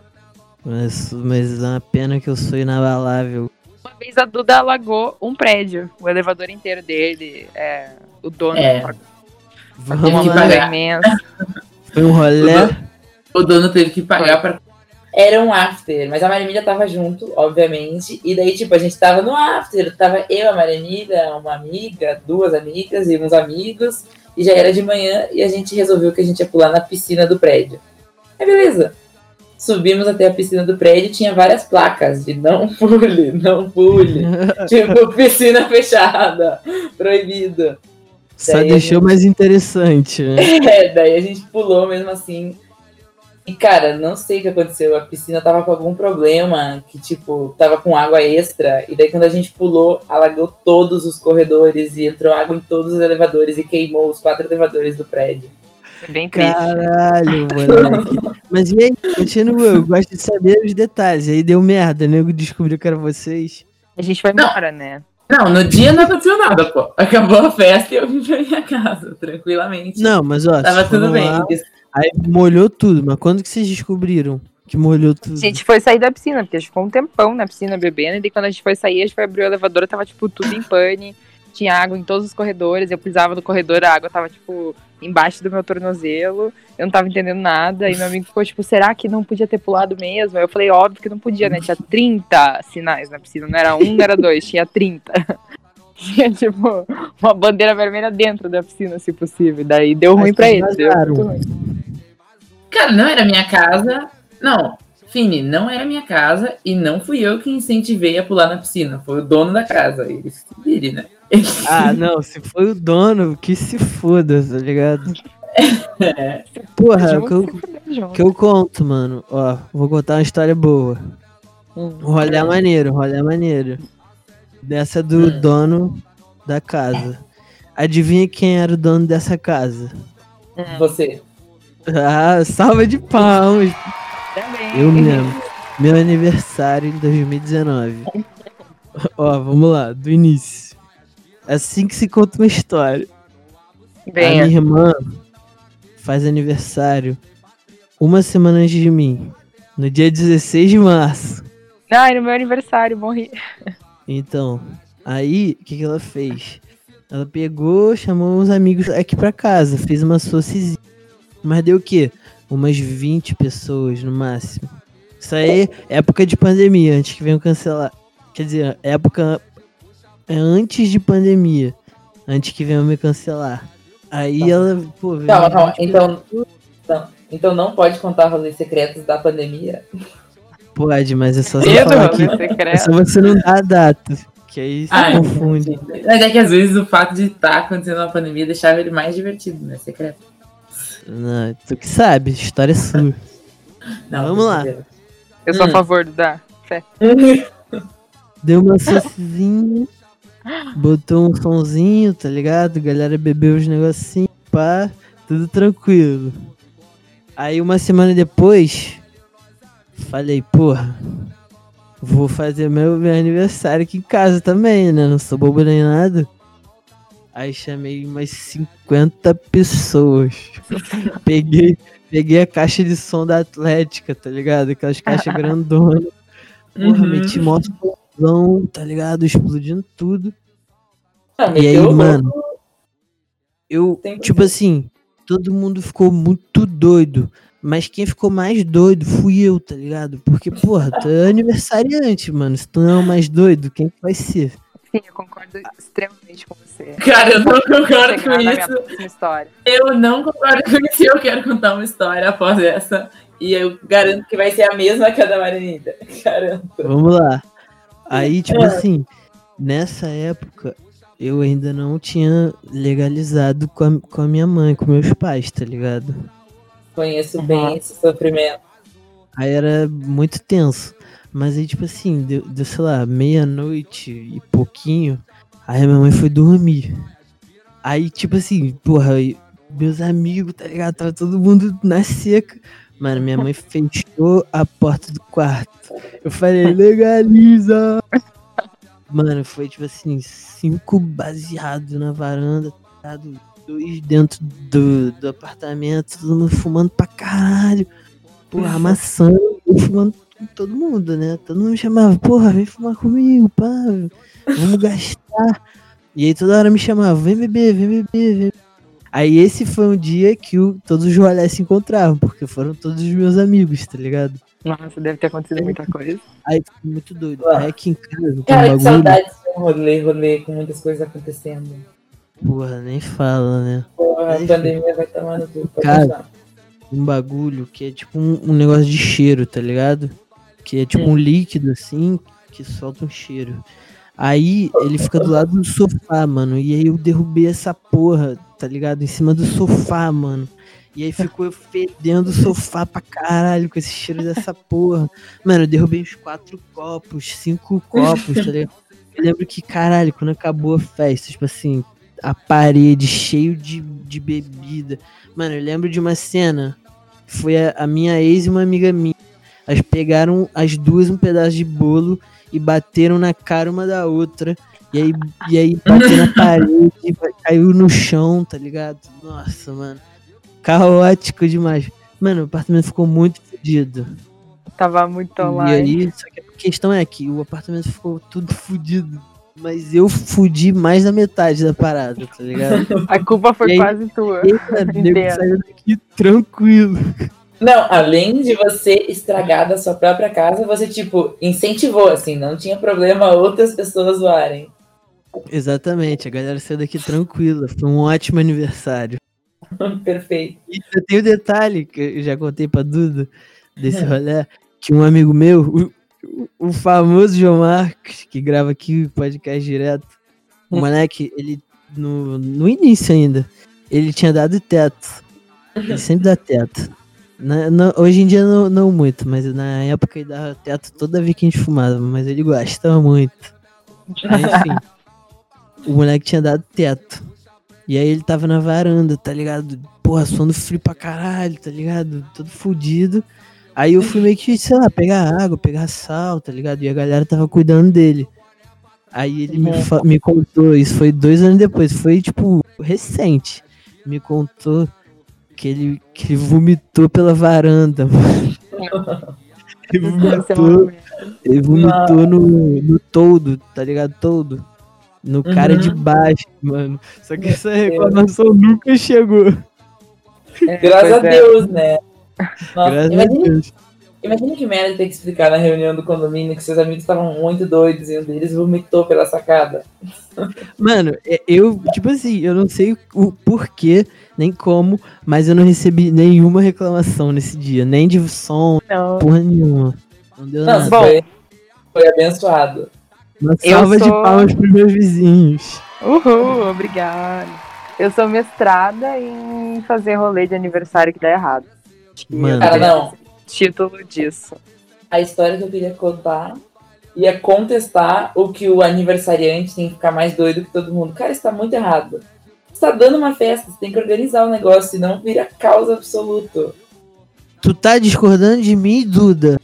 Speaker 1: Mas, mas é uma pena que eu sou inabalável.
Speaker 3: Uma vez a Duda alagou um prédio, o elevador inteiro dele, é, o dono
Speaker 2: É.
Speaker 3: uma
Speaker 1: Vamos
Speaker 3: imensa.
Speaker 1: Foi um rolê.
Speaker 2: O dono teve que pagar pra. Era um after, mas a Marimida tava junto, obviamente. E daí, tipo, a gente tava no after. Tava eu, a Marimida, uma amiga, duas amigas e uns amigos. E já era de manhã e a gente resolveu que a gente ia pular na piscina do prédio. Aí, beleza. Subimos até a piscina do prédio tinha várias placas de não pule, não pule. tipo, piscina fechada, proibido.
Speaker 1: Só
Speaker 2: Daí
Speaker 1: deixou mais interessante, né?
Speaker 2: É, daí a gente pulou mesmo assim. E, cara, não sei o que aconteceu. A piscina tava com algum problema, que, tipo, tava com água extra. E daí, quando a gente pulou, alagou todos os corredores e entrou água em todos os elevadores e queimou os quatro elevadores do prédio.
Speaker 3: É Bem triste.
Speaker 1: Caralho, moleque. Mas e aí, continua, eu gosto de saber os detalhes. Aí deu merda, né? Eu descobriu que era vocês.
Speaker 3: A gente vai
Speaker 2: Não.
Speaker 3: embora, né?
Speaker 2: Não, no dia não aconteceu nada, pô. Acabou a festa e eu vim pra minha casa, tranquilamente.
Speaker 1: Não, mas ó,
Speaker 2: Tava tudo bem.
Speaker 1: lá, aí molhou tudo. Mas quando que vocês descobriram que molhou tudo?
Speaker 3: A gente foi sair da piscina, porque a gente ficou um tempão na piscina bebendo, e daí quando a gente foi sair, a gente foi abrir o elevador, tava, tipo, tudo em pane, tinha água em todos os corredores, eu pisava no corredor, a água tava, tipo, embaixo do meu tornozelo, eu não tava entendendo nada, e meu amigo ficou, tipo, será que não podia ter pulado mesmo? Aí eu falei, óbvio que não podia, né? Tinha 30 sinais na piscina, não era um, não era dois, tinha 30. Tinha, tipo, uma bandeira vermelha dentro da piscina, se possível. Daí deu ruim
Speaker 1: Mas
Speaker 3: pra eles. Deu ruim.
Speaker 2: Cara, não era minha casa. Não, Fini, não era minha casa e não fui eu que incentivei a pular na piscina. Foi o dono da casa. Ele se vire, né?
Speaker 1: Ah, não, se foi o dono, que se foda, tá ligado?
Speaker 2: É.
Speaker 1: Porra,
Speaker 3: Junto,
Speaker 1: o que eu, que eu conto, mano. Ó, vou contar uma história boa.
Speaker 3: Hum.
Speaker 1: Um rolê maneiro, um rolê maneiro. Dessa do
Speaker 2: Hum.
Speaker 1: dono da casa. Adivinha quem era o dono dessa casa?
Speaker 2: Você.
Speaker 1: Ah, salva de palmas.
Speaker 3: Também.
Speaker 1: Eu mesmo. Meu aniversário em 2019. Ó, vamos lá, do início. Assim que se conta uma história. A
Speaker 3: Venha.
Speaker 1: minha irmã faz aniversário uma semana antes de mim. No dia 16 de março.
Speaker 3: Ai, no meu aniversário, morri.
Speaker 1: Então, aí, o que, que ela fez? Ela pegou, chamou uns amigos aqui pra casa, fez uma socizinha. Mas deu o quê? Umas 20 pessoas no máximo. Isso aí é época de pandemia, antes que venham cancelar. Quer dizer, época é antes de pandemia. Antes que venham me cancelar. Aí
Speaker 2: Tá.
Speaker 1: ela, pô, veio
Speaker 2: Calma,
Speaker 1: 20
Speaker 2: calma. Então, então, então não pode contar rolês secretos da pandemia.
Speaker 1: Pode, mas é só você falar que. É só você não dar a data. Que aí você
Speaker 2: Ah,
Speaker 1: confunde.
Speaker 2: Mas é que às vezes o fato de estar acontecendo uma pandemia deixava ele mais divertido, né? Secreto.
Speaker 1: Não, tu que sabe, história é sua.
Speaker 2: Não,
Speaker 1: Vamos lá.
Speaker 3: Eu sou a
Speaker 2: Hum.
Speaker 3: favor do dar. Fé.
Speaker 1: Deu uma socizinha, botou um sonzinho, tá ligado? Galera bebeu os negocinhos, pá, tudo tranquilo. Aí uma semana depois, falei, porra, vou fazer meu, meu aniversário aqui em casa também, né? Não sou bobo nem nada. Aí chamei umas 50 pessoas. peguei, peguei a caixa de som da Atlética, tá ligado? Aquelas caixas grandonas. Porra,
Speaker 2: Uhum.
Speaker 1: meti mó somzão, tá ligado? Explodindo tudo.
Speaker 2: Ah,
Speaker 1: E aí,
Speaker 2: o
Speaker 1: mano? Eu,
Speaker 2: 100%.
Speaker 1: tipo assim, todo mundo ficou muito doido. Mas quem ficou mais doido fui eu, tá ligado? Porque, porra, tu é aniversariante, mano. Se tu não é o mais doido, quem que vai ser?
Speaker 3: Sim, eu concordo extremamente com você.
Speaker 2: Cara, eu não concordo com isso. Eu não concordo com isso. Eu quero contar uma história após essa. E eu garanto que vai ser a mesma que a da Marinita. Garanto.
Speaker 1: Vamos lá. Aí, tipo
Speaker 2: É.
Speaker 1: assim, nessa época, eu ainda não tinha legalizado com a, com a minha mãe, com meus pais, tá ligado?
Speaker 2: Conheço
Speaker 3: Uhum.
Speaker 2: bem esse sofrimento.
Speaker 1: Aí era muito tenso. Mas aí, tipo assim, deu, deu sei lá, meia-noite e pouquinho. Aí minha mãe foi dormir. Aí, tipo assim, porra, meus amigos, tá ligado? Tava todo mundo na seca. Mano, minha mãe fechou a porta do quarto. Eu falei, legaliza! Mano, foi tipo assim, cinco baseados na varanda, tá dois dentro do, do apartamento, todo mundo fumando pra caralho. Porra, amassando, eu fumando todo mundo, né? Todo mundo me chamava, porra, vem fumar comigo, pá, vamos gastar. E aí toda hora me chamava, vem beber, vem beber, vem. Aí esse foi um dia que o, todos os rolés se encontravam, porque foram todos os meus amigos, tá ligado?
Speaker 3: Nossa, deve ter acontecido muita coisa.
Speaker 1: Aí fiquei muito doido.
Speaker 2: Ah.
Speaker 1: Aí aqui em casa um
Speaker 2: Cara, que saudades de um rolê, rolê com muitas coisas acontecendo.
Speaker 1: porra, nem fala, né?
Speaker 2: Porra, a pandemia vai tomar no cu.
Speaker 1: Cara,
Speaker 2: deixar.
Speaker 1: um bagulho que é tipo um, um negócio de cheiro, tá ligado? Que é tipo um líquido assim, que solta um cheiro. Aí ele fica do lado do sofá, mano. E aí eu derrubei essa porra, tá ligado? Em cima do sofá, mano. E aí ficou fedendo o sofá pra caralho com esse cheiro dessa porra. Mano, eu derrubei uns quatro copos, cinco copos, tá ligado? Eu lembro que, caralho, quando acabou a festa, tipo assim, a parede cheio de, de bebida. Mano, eu lembro de uma cena. Foi a, a minha ex e uma amiga minha. Elas pegaram as duas um pedaço de bolo e bateram na cara uma da outra. E aí, e aí bateu na parede, caiu no chão, tá ligado? Nossa, mano. Caótico demais. Mano, o apartamento ficou muito fodido.
Speaker 3: Tava muito
Speaker 1: E
Speaker 3: online.
Speaker 1: aí, só que a questão é que o apartamento ficou tudo fudido. Mas eu fudi mais da metade da parada, tá ligado?
Speaker 3: A culpa foi
Speaker 1: E aí-
Speaker 3: quase tua.
Speaker 1: E, cara, daqui tranquilo.
Speaker 2: Não, além de você estragar da sua própria casa, você, tipo, incentivou, assim, não tinha problema outras pessoas zoarem.
Speaker 1: Exatamente, a galera saiu daqui tranquila. Foi um ótimo aniversário.
Speaker 2: Perfeito.
Speaker 1: E eu tenho um detalhe que eu já contei pra Duda desse rolê, que um amigo meu, o, o- famoso João Marcos, que grava aqui o podcast direto, o moleque, ele, no, no início ainda, ele tinha dado teto. Ele sempre dá teto. Na- na- hoje em dia não, não muito, mas na época ele dava teto toda vez que a gente fumava, mas ele gostava muito. Aí, enfim, o moleque tinha dado teto. E aí ele tava na varanda, tá ligado? Porra, suando frio pra caralho, tá ligado? Todo fudido. Aí eu fui meio que, sei lá, pegar água, pegar sal, tá ligado? E a galera tava cuidando dele. Aí ele me, me contou, isso foi dois anos depois, foi tipo recente. Me contou que ele, que ele vomitou pela varanda, mano. Ele
Speaker 3: é
Speaker 1: vomitou,
Speaker 3: uma-
Speaker 1: ele vomitou no, no todo, tá ligado? Todo. No cara de baixo, mano. Só que essa reclamação nunca chegou.
Speaker 3: É,
Speaker 2: Graças a
Speaker 3: é.
Speaker 2: Deus, né? Nossa,
Speaker 1: Graças a Deus.
Speaker 2: Imagina que merda ter que explicar na reunião do condomínio que seus amigos estavam muito doidos e um deles vomitou pela sacada.
Speaker 1: Mano, é- eu, tipo assim, eu não sei o porquê, nem como, mas eu não recebi nenhuma reclamação nesse dia. Nem de som,
Speaker 3: Não.
Speaker 1: porra nenhuma. Não deu
Speaker 2: Não,
Speaker 1: nada.
Speaker 3: Bom.
Speaker 2: foi, foi abençoado.
Speaker 1: Uma
Speaker 3: eu
Speaker 1: salva de
Speaker 3: sou-
Speaker 1: palmas pros meus vizinhos.
Speaker 3: Uhul, obrigada. Eu sou mestrada em fazer rolê de aniversário que dá errado.
Speaker 1: Mano.
Speaker 2: Cara, não.
Speaker 3: Título disso.
Speaker 2: A história que eu queria contar ia contestar o que o aniversariante tem que ficar mais doido que todo mundo. Cara, isso tá muito errado. Você tá dando uma festa, você tem que organizar o negócio, senão vira causa absoluto.
Speaker 1: Tu tá discordando de mim, Duda?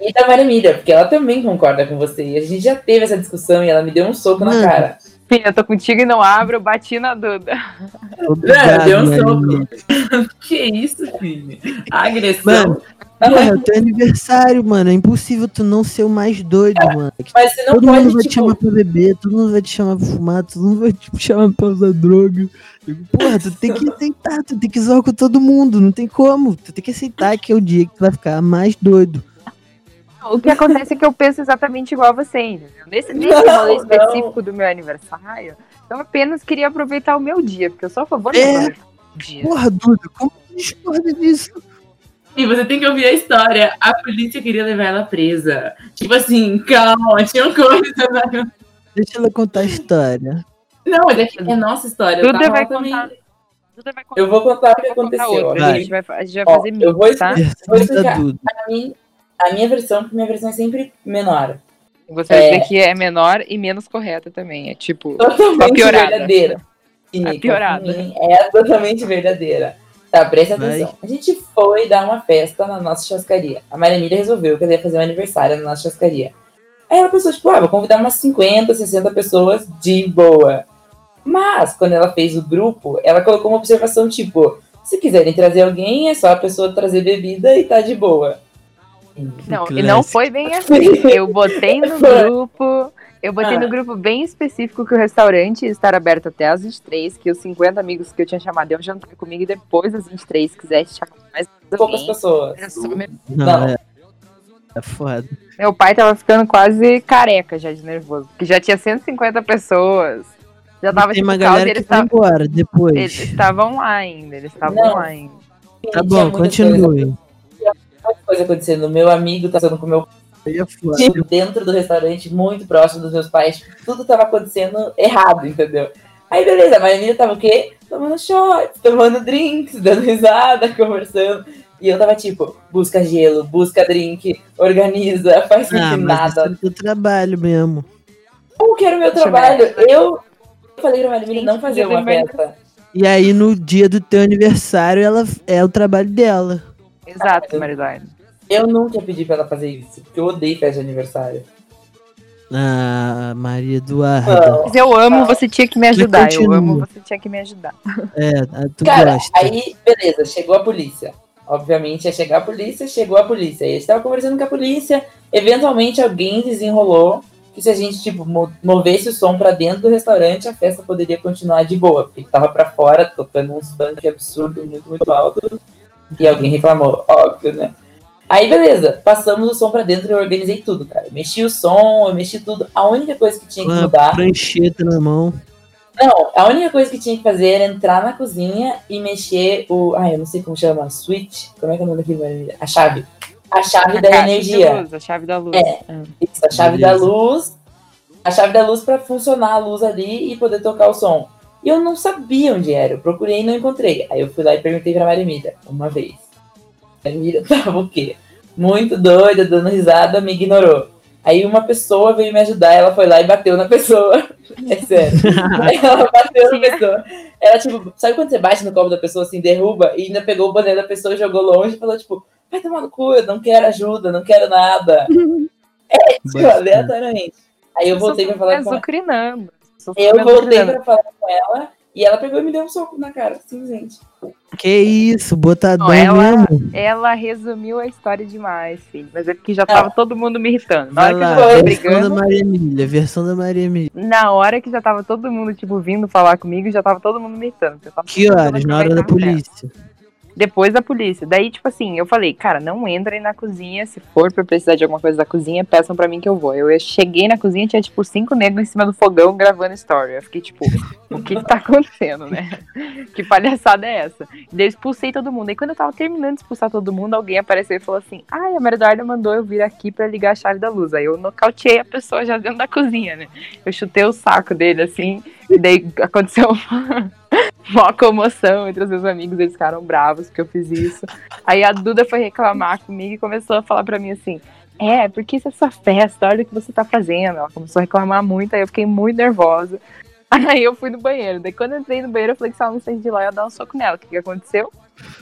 Speaker 2: E da Maria Miriam, porque ela também concorda com você. E a gente já teve essa discussão e ela me deu um soco na
Speaker 1: Mano.
Speaker 2: cara.
Speaker 3: Fih, eu tô contigo e não abro, bati na Duda.
Speaker 1: Obrigado,
Speaker 2: deu um soco. que isso, filho? Agressão.
Speaker 1: Mano, Porra, é o teu aniversário, mano. É impossível tu não ser o mais doido, mano.
Speaker 2: Mas você não
Speaker 1: todo mundo
Speaker 2: pode,
Speaker 1: vai te
Speaker 2: tipo,
Speaker 1: chamar pra beber, todo mundo vai te chamar pra fumar, todo mundo vai te chamar pra usar droga. Porra, tu tem que aceitar, tu tem que zoar com todo mundo, não tem como. Tu tem que aceitar que é o dia que tu vai ficar mais doido.
Speaker 3: O que acontece é que eu penso exatamente igual a você, entendeu? Nesse, nesse
Speaker 2: Não,
Speaker 3: rolê
Speaker 2: não.
Speaker 3: específico do meu aniversário, eu apenas queria aproveitar o meu dia, porque eu sou a favor de
Speaker 1: É.
Speaker 3: o dia.
Speaker 1: Porra, Duda, como discorda disso?
Speaker 2: E você tem que ouvir a história. A polícia queria levar ela presa. Tipo assim, calma, tinha coisa. Né?
Speaker 1: Deixa ela contar a história.
Speaker 2: Não, mas é que é nossa história. eu
Speaker 3: Duda
Speaker 2: tava
Speaker 3: vai
Speaker 2: também-
Speaker 3: contar.
Speaker 2: Eu vou contar o que aconteceu.
Speaker 3: outra. A gente vai, a gente vai
Speaker 2: Ó,
Speaker 3: fazer
Speaker 2: eu vou
Speaker 3: tá?
Speaker 1: Versão
Speaker 2: Vou explicar.
Speaker 1: Duda.
Speaker 2: A minha, a minha versão, porque minha versão é sempre menor.
Speaker 3: Você vai
Speaker 2: É.
Speaker 3: dizer que é menor e menos correta também. É tipo.
Speaker 2: Totalmente
Speaker 3: piorada.
Speaker 2: verdadeira. Cínica.
Speaker 3: piorada.
Speaker 2: Hum, É totalmente verdadeira. Tá, presta atenção. A gente foi dar uma festa na nossa churrascaria. A Maria Emília resolveu que ela ia fazer um aniversário na nossa churrascaria. Aí ela pensou, tipo, ah, vou convidar umas 50, 60 pessoas de boa. Mas, quando ela fez o grupo, ela colocou uma observação, tipo, se quiserem trazer alguém, é só a pessoa trazer bebida e tá de boa.
Speaker 3: Não, e não foi bem assim. Eu botei no grupo. Eu botei
Speaker 2: Ah.
Speaker 3: no grupo bem específico que o restaurante ia estar aberto até às 23, que os 50 amigos que eu tinha chamado iam jantar comigo e depois das 23, se quisesse chamar mais
Speaker 2: Poucas pessoas.
Speaker 3: Era só meu-
Speaker 1: Não,
Speaker 2: Não.
Speaker 1: é. É foda.
Speaker 3: Meu pai tava ficando quase careca já de nervoso, porque já tinha 150 pessoas. Já tava
Speaker 1: Tem
Speaker 3: tipo
Speaker 1: uma
Speaker 3: caos e
Speaker 1: galera que
Speaker 3: eles
Speaker 1: vai
Speaker 3: tavam-
Speaker 1: embora depois.
Speaker 3: eles estavam lá ainda, eles estavam lá ainda.
Speaker 1: Tá bom,
Speaker 2: coisa-
Speaker 1: continue.
Speaker 2: muita coisa acontecendo. Meu amigo tá sendo com meu tipo, dentro do restaurante, muito próximo dos meus pais. Tudo tava acontecendo errado, entendeu? Aí, beleza, a Maria tava o quê? Tomando shot, tomando drinks, dando risada, conversando. E eu tava tipo, busca gelo, busca drink, organiza, faz
Speaker 1: Ah, mas isso é
Speaker 2: nada.
Speaker 1: do teu trabalho mesmo.
Speaker 2: Como que era o meu
Speaker 3: Deixa
Speaker 2: trabalho? Eu falei pra
Speaker 3: Gente,
Speaker 2: não fazer uma festa.
Speaker 1: E aí, no dia do teu aniversário, ela é o trabalho dela.
Speaker 3: Exato, Maridane.
Speaker 2: Eu nunca pedi pra ela fazer isso, porque eu odeio festa de aniversário.
Speaker 1: Ah, Maria Eduarda.
Speaker 3: Mas eu amo, você tinha que me ajudar. Eu amo, você tinha que me ajudar.
Speaker 1: É, tu
Speaker 2: Cara,
Speaker 1: gosta.
Speaker 2: aí, beleza, chegou a polícia. Obviamente ia chegar a polícia, chegou a polícia. E a gente tava conversando com a polícia. Eventualmente alguém desenrolou que se a gente, tipo, mo- movesse o som pra dentro do restaurante, a festa poderia continuar de boa. Porque tava pra fora, tocando uns funk absurdo, muito, muito alto. E alguém reclamou, óbvio, né? Aí, beleza, passamos o som pra dentro e eu organizei tudo, cara. Eu mexi o som, eu mexi tudo. A única coisa que tinha
Speaker 1: Com
Speaker 2: que
Speaker 1: a
Speaker 2: mudar.
Speaker 1: prancheta na mão.
Speaker 2: Não, a única coisa que tinha que fazer era entrar na cozinha e mexer o. Ai, eu não sei como chama. Switch? Como é que é o nome daquele? A chave. A chave
Speaker 3: A
Speaker 2: da energia.
Speaker 3: luz, a chave da luz.
Speaker 2: É.
Speaker 3: Ah.
Speaker 2: Isso, a chave
Speaker 1: Beleza.
Speaker 2: da luz. A chave da luz pra funcionar a luz ali e poder tocar o som. E eu não sabia onde era. Eu procurei e não encontrei. Aí eu fui lá e perguntei pra Maria Emília, uma vez. A Emília tava o quê? Muito doida, dando risada, me ignorou. Aí uma pessoa veio me ajudar, ela foi lá e bateu na pessoa. É sério. Aí ela bateu na pessoa. Ela, tipo, sabe quando você bate no colo da pessoa, assim, derruba, e ainda pegou o boné da pessoa e jogou longe e falou, tipo, vai tomar no cu, eu não quero ajuda, não quero nada. É, tipo, aleatoriamente. Aí eu voltei pra falar com ela.
Speaker 3: azucrinando.
Speaker 2: Eu voltei pra falar com ela e ela pegou e me deu um soco na cara, simplesmente.
Speaker 1: Que isso, botadão
Speaker 3: Não, ela-
Speaker 1: mesmo.
Speaker 3: Ela resumiu a história demais, filho. Mas é porque já tava todo mundo me irritando. Na
Speaker 1: Vai
Speaker 3: hora que
Speaker 1: lá,
Speaker 3: eu já tava
Speaker 2: foi.
Speaker 1: versão da
Speaker 3: brigando,
Speaker 1: Maria Emília, versão da Maria Emília.
Speaker 3: na hora que já tava todo mundo, tipo, vindo falar comigo, já tava todo mundo me irritando. eu
Speaker 1: Que horas? Na hora da polícia.
Speaker 3: Depois da polícia. Daí, tipo assim, eu falei, cara, não entrem na cozinha. Se for pra precisar de alguma coisa da cozinha, peçam pra mim que eu vou. Eu cheguei na cozinha tinha, tipo, cinco negros em cima do fogão gravando story. Eu fiquei, tipo, o que tá acontecendo, né? Que palhaçada é essa? Daí eu expulsei todo mundo. Aí quando eu tava terminando de expulsar todo mundo, alguém apareceu e falou assim: Ai, a Maria Eduarda mandou eu vir aqui pra ligar a chave da luz. Aí eu nocauteei a pessoa já dentro da cozinha, né? Eu chutei o saco dele, assim, e daí aconteceu uma, uma comoção entre os meus amigos, eles ficaram bravos porque eu fiz isso. Aí a Duda foi reclamar comigo e começou a falar pra mim assim: É, porque isso é sua festa, olha o que você tá fazendo. Ela começou a reclamar muito, aí eu fiquei muito nervosa. Aí eu fui no banheiro. Daí quando eu entrei no banheiro, eu falei que se ela não saísse de lá, eu ia dar um soco nela. O que, que aconteceu?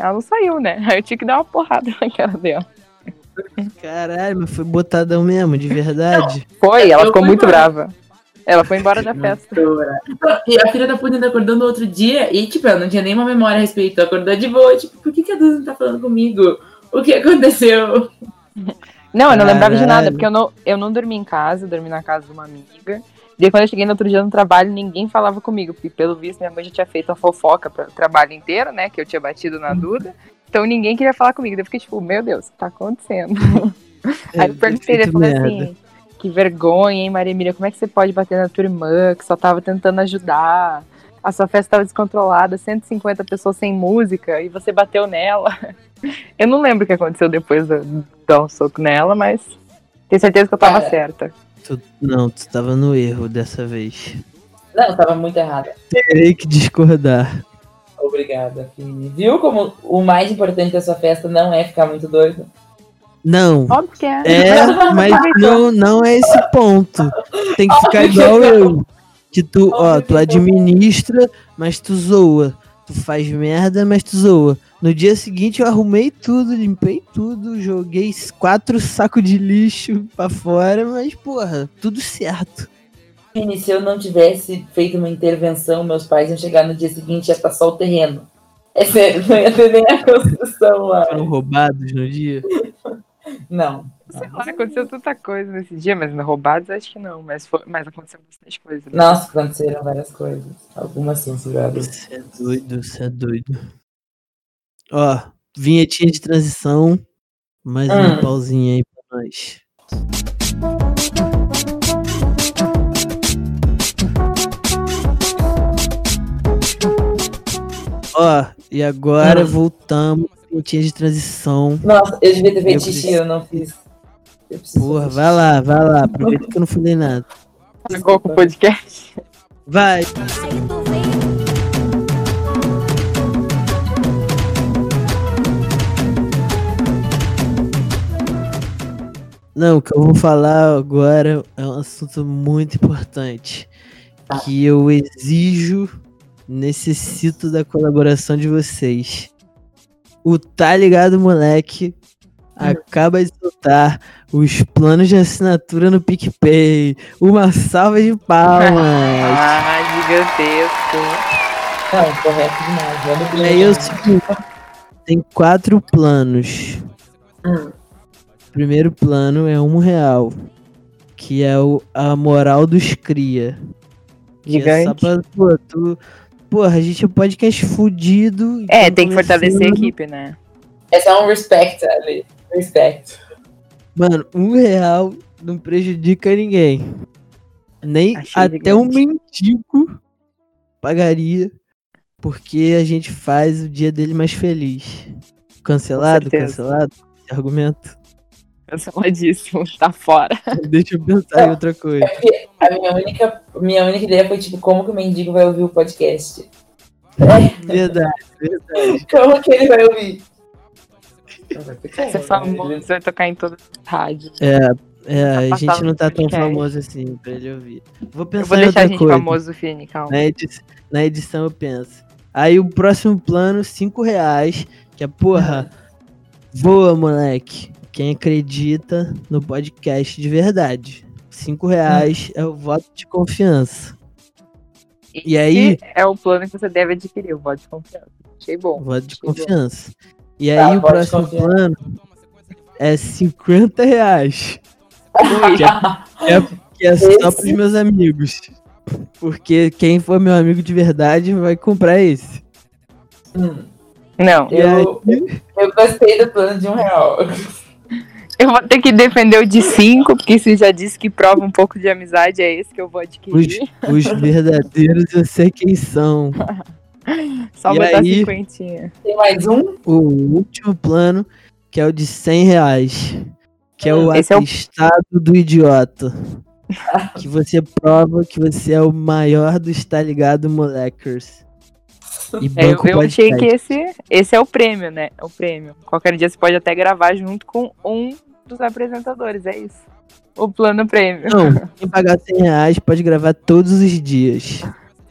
Speaker 3: Ela não saiu, né? Aí eu tinha que dar uma porrada na cara dela.
Speaker 1: Caralho, mas foi botadão mesmo, de verdade.
Speaker 3: Foi, ela
Speaker 2: Eu
Speaker 3: ficou
Speaker 2: fui
Speaker 3: muito brava. Ela foi embora da festa.
Speaker 2: E a filha da puta ainda acordou no outro dia e, tipo, ela não tinha nenhuma memória a respeito. Acordou de boa, tipo, por que, que a Duda não tá falando comigo? O que aconteceu?
Speaker 3: Não, eu não lembrava de nada, porque eu não, eu não dormi em casa, eu dormi na casa de uma amiga. Daí quando eu cheguei no outro dia no trabalho, ninguém falava comigo, porque pelo visto minha mãe já tinha feito a fofoca para o trabalho inteiro, né? Que eu tinha batido na Duda. Então ninguém queria falar comigo. Daí eu fiquei tipo, meu Deus, o que tá acontecendo? Aí eu perguntei, ele falou
Speaker 1: merda.
Speaker 3: assim, que vergonha, hein, Maria Emília, como é que você pode bater na tua irmã, que só tava tentando ajudar? A sua festa tava descontrolada, 150 pessoas sem música, e você bateu nela. Eu não lembro o que aconteceu depois de dar um soco nela, mas tenho certeza que eu tava
Speaker 2: É.
Speaker 3: certa.
Speaker 1: Tu- não, tu tava no erro dessa vez.
Speaker 2: Não, tava muito errada.
Speaker 1: Terei que discordar.
Speaker 2: Obrigada, Fini. Viu como o mais importante da sua festa não é ficar muito doido?
Speaker 1: Não,
Speaker 3: Óbvio que é.
Speaker 1: é, mas não, não é esse ponto. Tem que ficar igual eu. Que tu, ó, tu administra, mas tu zoa. Tu faz merda, mas tu zoa. No dia seguinte eu arrumei tudo, limpei tudo, joguei quatro sacos de lixo pra fora, mas porra, tudo certo.
Speaker 2: Fini, se eu não tivesse feito uma intervenção, meus pais iam chegar no dia seguinte e ia estar só o terreno. É sério, não ia ter nem a construção lá.
Speaker 1: Foram roubados no dia.
Speaker 2: Não.
Speaker 3: Sei lá, aconteceu tanta coisa nesse dia, mas roubados acho que não. Mas, foi, mas aconteceu bastante coisa. né?
Speaker 2: Nossa, aconteceram várias coisas. Algumas censuradas.
Speaker 1: Você é doido, você é doido. Ó, vinhetinha de transição. Mais uma
Speaker 2: Hum.
Speaker 1: pausinha aí pra nós. Ó, e agora
Speaker 2: Hum.
Speaker 1: voltamos. Vinhetinha de transição.
Speaker 2: Nossa, eu devia ter feito xixi, eu não fiz. Eu preciso
Speaker 1: Porra,
Speaker 2: fazer
Speaker 1: vai lá, vai lá. Aproveita que eu não falei nada.
Speaker 3: Ficou com o podcast.
Speaker 1: Vai. Não, o que eu vou falar agora é um assunto muito importante. Que eu exijo, necessito da colaboração de vocês. O Tá Ligado Moleque acaba de soltar os planos de assinatura no PicPay. Uma salva de palmas!
Speaker 3: ah, gigantesco.
Speaker 2: Não, correto demais.
Speaker 1: E é o seguinte, tem quatro planos.
Speaker 2: Hum.
Speaker 1: O primeiro plano é um real, que é o, a moral dos cria. Que É só
Speaker 3: Gigante.
Speaker 1: pra, pô, tu, porra, a gente é um podcast fudido.
Speaker 3: É,
Speaker 1: então
Speaker 3: tem que fortalecer a equipe, né?
Speaker 2: É só um respect ali. Respect.
Speaker 1: Mano, um real não prejudica ninguém. Nem
Speaker 3: Achei
Speaker 1: até um
Speaker 3: gigante.
Speaker 1: mendigo pagaria, porque a gente faz o dia dele mais feliz. Cancelado, cancelado, argumento.
Speaker 3: Canceladíssimo, tá fora.
Speaker 1: Deixa eu pensar em outra coisa.
Speaker 2: A minha única, minha única ideia foi, tipo, como que o mendigo vai ouvir o podcast?
Speaker 1: Verdade, verdade.
Speaker 2: Como que ele vai ouvir?
Speaker 3: Vai ser famoso, vai tocar em todas as rádios.
Speaker 1: É, é a gente não tá tão famoso assim pra ele ouvir. Vou
Speaker 3: Eu
Speaker 1: pensar
Speaker 3: vou
Speaker 1: em
Speaker 3: deixar a
Speaker 1: outra
Speaker 3: gente
Speaker 1: coisa.
Speaker 3: famoso, Fini, calma.
Speaker 1: Na, edi- na edição eu penso. Aí o próximo plano, 5 reais, que é, porra, voa, moleque. Quem acredita no podcast de verdade. 5 reais é o voto de confiança. E aí-
Speaker 3: Esse é o plano que você deve adquirir, o voto de confiança. Achei bom.
Speaker 1: Voto de
Speaker 3: achei bom.
Speaker 1: confiança. E
Speaker 2: Tá,
Speaker 1: aí o
Speaker 2: voto de
Speaker 1: próximo plano é 50 reais.
Speaker 3: Ui,
Speaker 1: Que é só
Speaker 2: Esse?
Speaker 1: pros meus amigos. Porque quem for meu amigo de verdade vai comprar esse.
Speaker 2: Hum,
Speaker 3: Não,
Speaker 2: eu, eu gostei do plano de um real.
Speaker 3: Eu vou ter que defender o de 5, porque você já disse que prova um pouco de amizade, é esse que eu vou adquirir.
Speaker 1: Os verdadeiros eu sei quem são.
Speaker 3: Só
Speaker 1: e
Speaker 3: botar
Speaker 1: aí?
Speaker 3: cinquentinha.
Speaker 2: Tem mais um?
Speaker 1: O último plano, que é o de 100 reais. Que é o
Speaker 3: Esse é o-
Speaker 1: atestado do idiota. Que você prova que você é o maior dos tá ligado, moleckers. E
Speaker 3: É, eu eu achei que esse, esse é o prêmio, né? É o prêmio. Qualquer dia você pode até gravar junto com um dos apresentadores, é isso. O plano prêmio.
Speaker 1: Não, quem pagar 100 reais pode gravar todos os dias.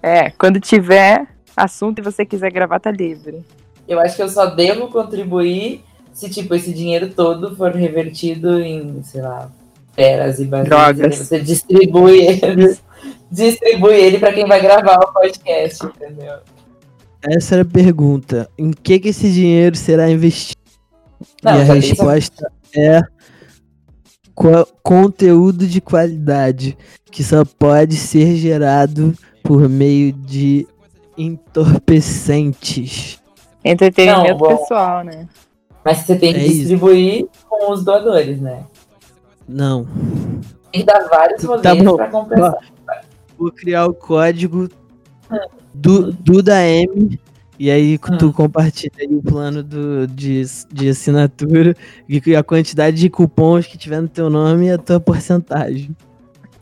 Speaker 3: É, quando tiver assunto e você quiser gravar, tá livre.
Speaker 2: Eu acho que eu só devo contribuir se, tipo, esse dinheiro todo for revertido em, sei lá, feras e.
Speaker 3: Drogas.
Speaker 2: Você distribui eles distribui ele pra quem vai gravar o podcast, entendeu?
Speaker 1: Essa era a pergunta. Em que, que esse dinheiro será investido?
Speaker 2: Não,
Speaker 1: e a
Speaker 2: essa-
Speaker 1: resposta é co- conteúdo de qualidade que só pode ser gerado por meio de entorpecentes.
Speaker 3: Entretenimento
Speaker 2: Não, bom.
Speaker 3: pessoal, né?
Speaker 2: Mas você tem que
Speaker 1: É isso.
Speaker 2: distribuir com os doadores, né?
Speaker 1: Não.
Speaker 2: Tem que dar vários rolês
Speaker 1: Tá bom.
Speaker 2: pra compensar.
Speaker 1: Vou criar o código do, do da M. E aí tu
Speaker 2: Hum.
Speaker 1: compartilha aí o plano do, de, de assinatura e a quantidade de cupons que tiver no teu nome e a tua porcentagem.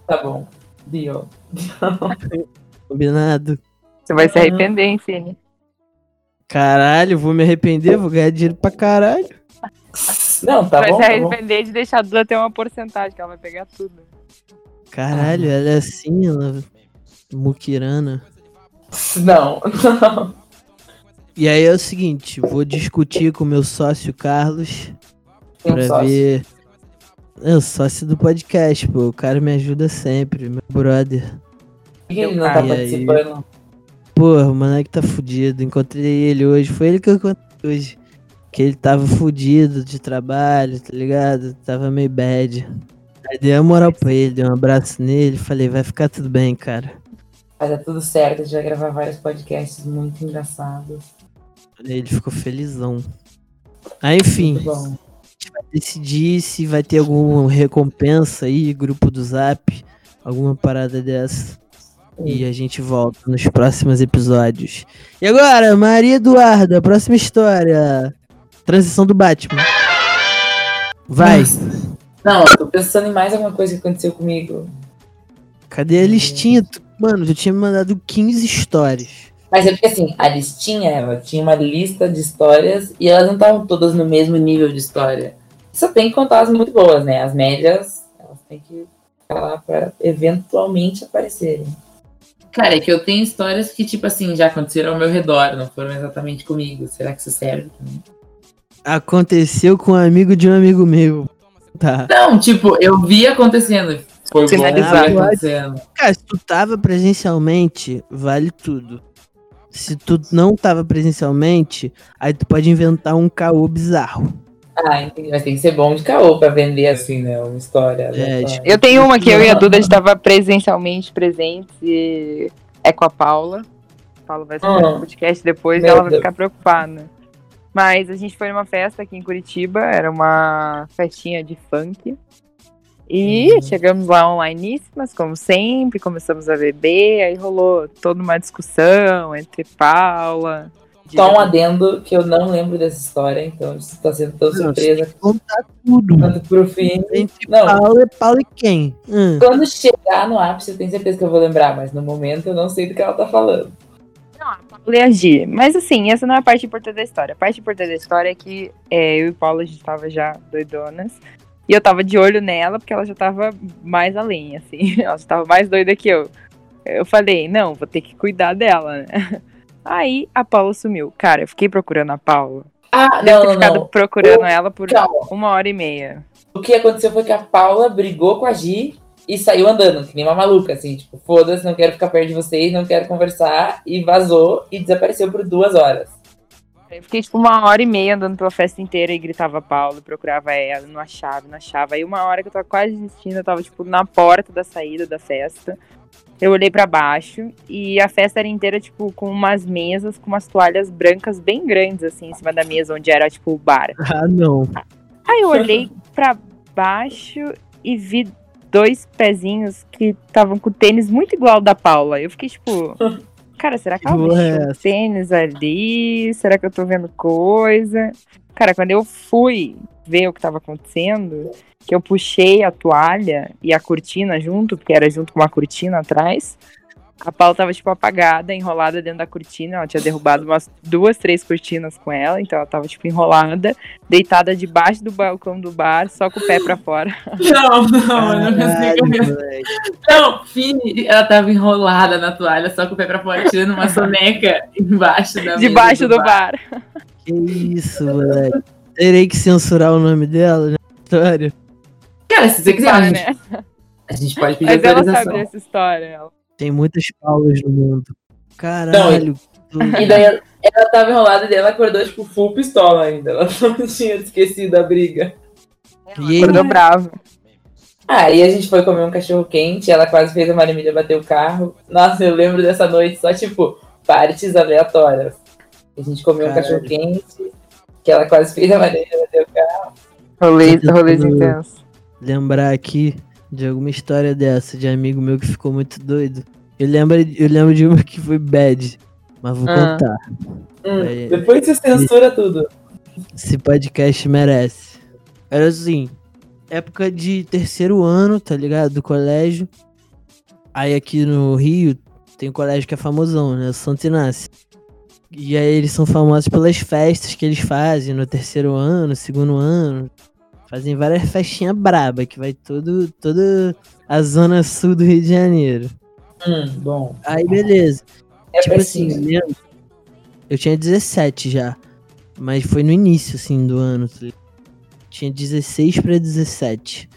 Speaker 2: Tá bom. Dio.
Speaker 1: Combinado?
Speaker 3: Você vai se arrepender, hein, Cine?
Speaker 1: Caralho, vou me arrepender, vou ganhar dinheiro pra caralho.
Speaker 2: Não, tá
Speaker 3: vai
Speaker 2: bom,
Speaker 3: se
Speaker 2: tá
Speaker 3: arrepender de deixar a Duda ter uma porcentagem, que ela vai pegar tudo.
Speaker 1: Caralho, ela é assim, ela. Muquirana.
Speaker 2: Não, não.
Speaker 1: E aí é o seguinte, vou discutir com o meu sócio Carlos
Speaker 2: Tem um
Speaker 1: pra
Speaker 2: sócio.
Speaker 1: ver. É o sócio do podcast, pô. O cara me ajuda sempre, meu brother.
Speaker 2: Por que ele não tá
Speaker 1: E aí?
Speaker 2: participando?
Speaker 1: Porra, o moleque tá fudido. Encontrei ele hoje. Foi ele que eu encontrei hoje. Que ele tava fudido de trabalho, tá ligado? Tava meio bad. Aí dei a moral pra ele, dei um abraço nele. Falei, vai ficar tudo bem, cara.
Speaker 2: Vai dar tudo certo, a gente vai gravar vários podcasts muito engraçados.
Speaker 1: Ele ficou felizão. Aí, enfim,
Speaker 2: Muito bom.
Speaker 1: decidir se vai ter alguma recompensa aí, grupo do Zap, alguma parada dessa. E a gente volta nos próximos episódios. E agora, Maria Eduarda, próxima história. Transição do Batman. Vai,
Speaker 2: Nossa. Não, eu tô pensando em mais alguma coisa que aconteceu comigo.
Speaker 1: cadê a listinha? Mano, tu tinha me mandado 15 histórias.
Speaker 2: Mas é porque assim, a listinha, ela tinha uma lista de histórias e elas não estavam todas no mesmo nível de história. Só tem que contar as muito boas, né? As médias, elas têm que ficar lá pra eventualmente aparecerem. Cara, é que eu tenho histórias que, tipo assim, já aconteceram ao meu redor, não foram exatamente comigo. Será que isso serve também?
Speaker 1: Aconteceu com um amigo de um amigo meu. Tá.
Speaker 2: Não, tipo, eu vi acontecendo. Foi bom
Speaker 3: Finalizado.
Speaker 2: ver acontecendo.
Speaker 1: Cara, se tu tava presencialmente, vale tudo. Se tu não tava presencialmente, aí tu pode inventar um caô bizarro.
Speaker 2: Ah, entendi. Mas tem que ser bom de caô pra vender assim, né? Uma história.
Speaker 1: É,
Speaker 2: aleatória.
Speaker 1: tipo,
Speaker 3: Eu tenho uma que eu e a Duda estava presencialmente presentes e é com a Paula. A Paula vai escutar
Speaker 2: Hum.
Speaker 3: o podcast depois e ela vai
Speaker 2: Deus.
Speaker 3: ficar preocupada. Mas a gente foi numa festa aqui em Curitiba, era uma festinha de funk. E
Speaker 2: Uhum.
Speaker 3: chegamos lá onlineíssimas, como sempre, começamos a beber, aí rolou toda uma discussão entre Paula.
Speaker 2: Só um adendo que eu não lembro dessa história, então isso tá sendo tão surpresa
Speaker 1: Contar tudo.
Speaker 2: quanto pro fim.
Speaker 1: Entre
Speaker 2: Não.
Speaker 1: Paulo e Paulo e quem? Hum.
Speaker 2: Quando chegar no ápice, eu tenho certeza que eu vou lembrar, mas no momento eu não sei do que ela tá falando.
Speaker 3: Não, a Paula. Mas assim, essa não é a parte importante da história. A parte importante da história é que é, eu e Paula a gente tava já doidonas. E eu tava de olho nela, porque ela já tava mais além, assim. Ela já tava mais doida que eu. Eu falei, não, vou ter que cuidar dela, né? Aí a Paula sumiu. Cara, eu fiquei procurando a Paula.
Speaker 2: Ah,
Speaker 3: Devo
Speaker 2: não,
Speaker 3: ter ficado
Speaker 2: não.
Speaker 3: procurando ela por
Speaker 2: Calma.
Speaker 3: uma hora e meia.
Speaker 2: O que aconteceu foi que a Paula brigou com a Gi e saiu andando, que nem uma maluca, assim, tipo, foda-se, não quero ficar perto de vocês, não quero conversar, e vazou e desapareceu por duas horas.
Speaker 3: Eu fiquei, tipo, uma hora e meia andando pela festa inteira e gritava Paulo, procurava ela, não achava, não achava. Aí uma hora que eu tava quase desistindo, eu tava, tipo, na porta da saída da festa. Eu olhei pra baixo e a festa era inteira, tipo, com umas mesas, com umas toalhas brancas bem grandes, assim, em cima da mesa, onde era, tipo, o bar.
Speaker 1: Ah, não.
Speaker 3: Aí eu olhei pra baixo e vi dois pezinhos que estavam com o tênis muito igual ao da Paula. Eu fiquei, tipo... Cara, será que ela
Speaker 1: é
Speaker 3: o tênis ali? Será que eu tô vendo coisa? Cara, quando eu fui ver o que tava acontecendo, que eu puxei a toalha e a cortina junto, porque era junto com uma cortina atrás, a Paula tava, tipo, apagada, enrolada dentro da cortina. Ela tinha derrubado umas duas, três cortinas com ela, então ela tava, tipo, enrolada, deitada debaixo do balcão do bar, só com o pé pra fora.
Speaker 2: Não, não, eu não consigo mesmo. Não, Fini, ela tava enrolada na toalha, só com o pé pra fora, tirando uma soneca embaixo da
Speaker 3: Debaixo do bar.
Speaker 1: Que isso, moleque. Terei que censurar o nome dela na história.
Speaker 2: Cara, se você quiser, a
Speaker 3: Para,
Speaker 2: gente,
Speaker 3: né?
Speaker 2: a gente pode pedir
Speaker 3: Mas ela
Speaker 2: autorização.
Speaker 3: sabe dessa história. Ela
Speaker 1: Tem muitas Paulas no mundo. Caralho.
Speaker 2: E daí ela, ela tava enrolada e ela acordou, tipo, full pistola ainda. Ela não tinha esquecido a briga.
Speaker 1: E?
Speaker 3: Acordou bravo.
Speaker 2: Aí a gente foi comer um cachorro quente, ela quase fez a Marimília bater o carro. Nossa, eu lembro dessa noite só, tipo, partes aleatórias. A gente comeu um
Speaker 1: Caralho.
Speaker 2: cachorro quente, que ela quase fez a Marimília bater o carro.
Speaker 3: Rolê, rolês
Speaker 1: tentando-
Speaker 3: intensos.
Speaker 1: lembrar aqui de alguma história dessa, de amigo meu que ficou muito doido. Eu lembro, eu lembro de uma que foi bad, mas vou
Speaker 3: Ah.
Speaker 1: contar.
Speaker 2: Hum,
Speaker 1: É.
Speaker 2: depois você censura tudo.
Speaker 1: Esse podcast merece. Era assim, época de terceiro ano, tá ligado? Do colégio. Aí aqui no Rio tem um colégio que é famosão, né? O Santo Inácio. E aí eles são famosos pelas festas que eles fazem no terceiro ano, segundo ano. Fazem várias festinhas braba, que vai todo, toda a zona sul do Rio de Janeiro.
Speaker 2: Hum, bom.
Speaker 1: Aí beleza.
Speaker 2: É
Speaker 1: tipo assim,
Speaker 2: assim,
Speaker 1: eu. Eu tinha 17 já. Mas foi no início, assim, do ano. tá? Tinha 16 pra 17.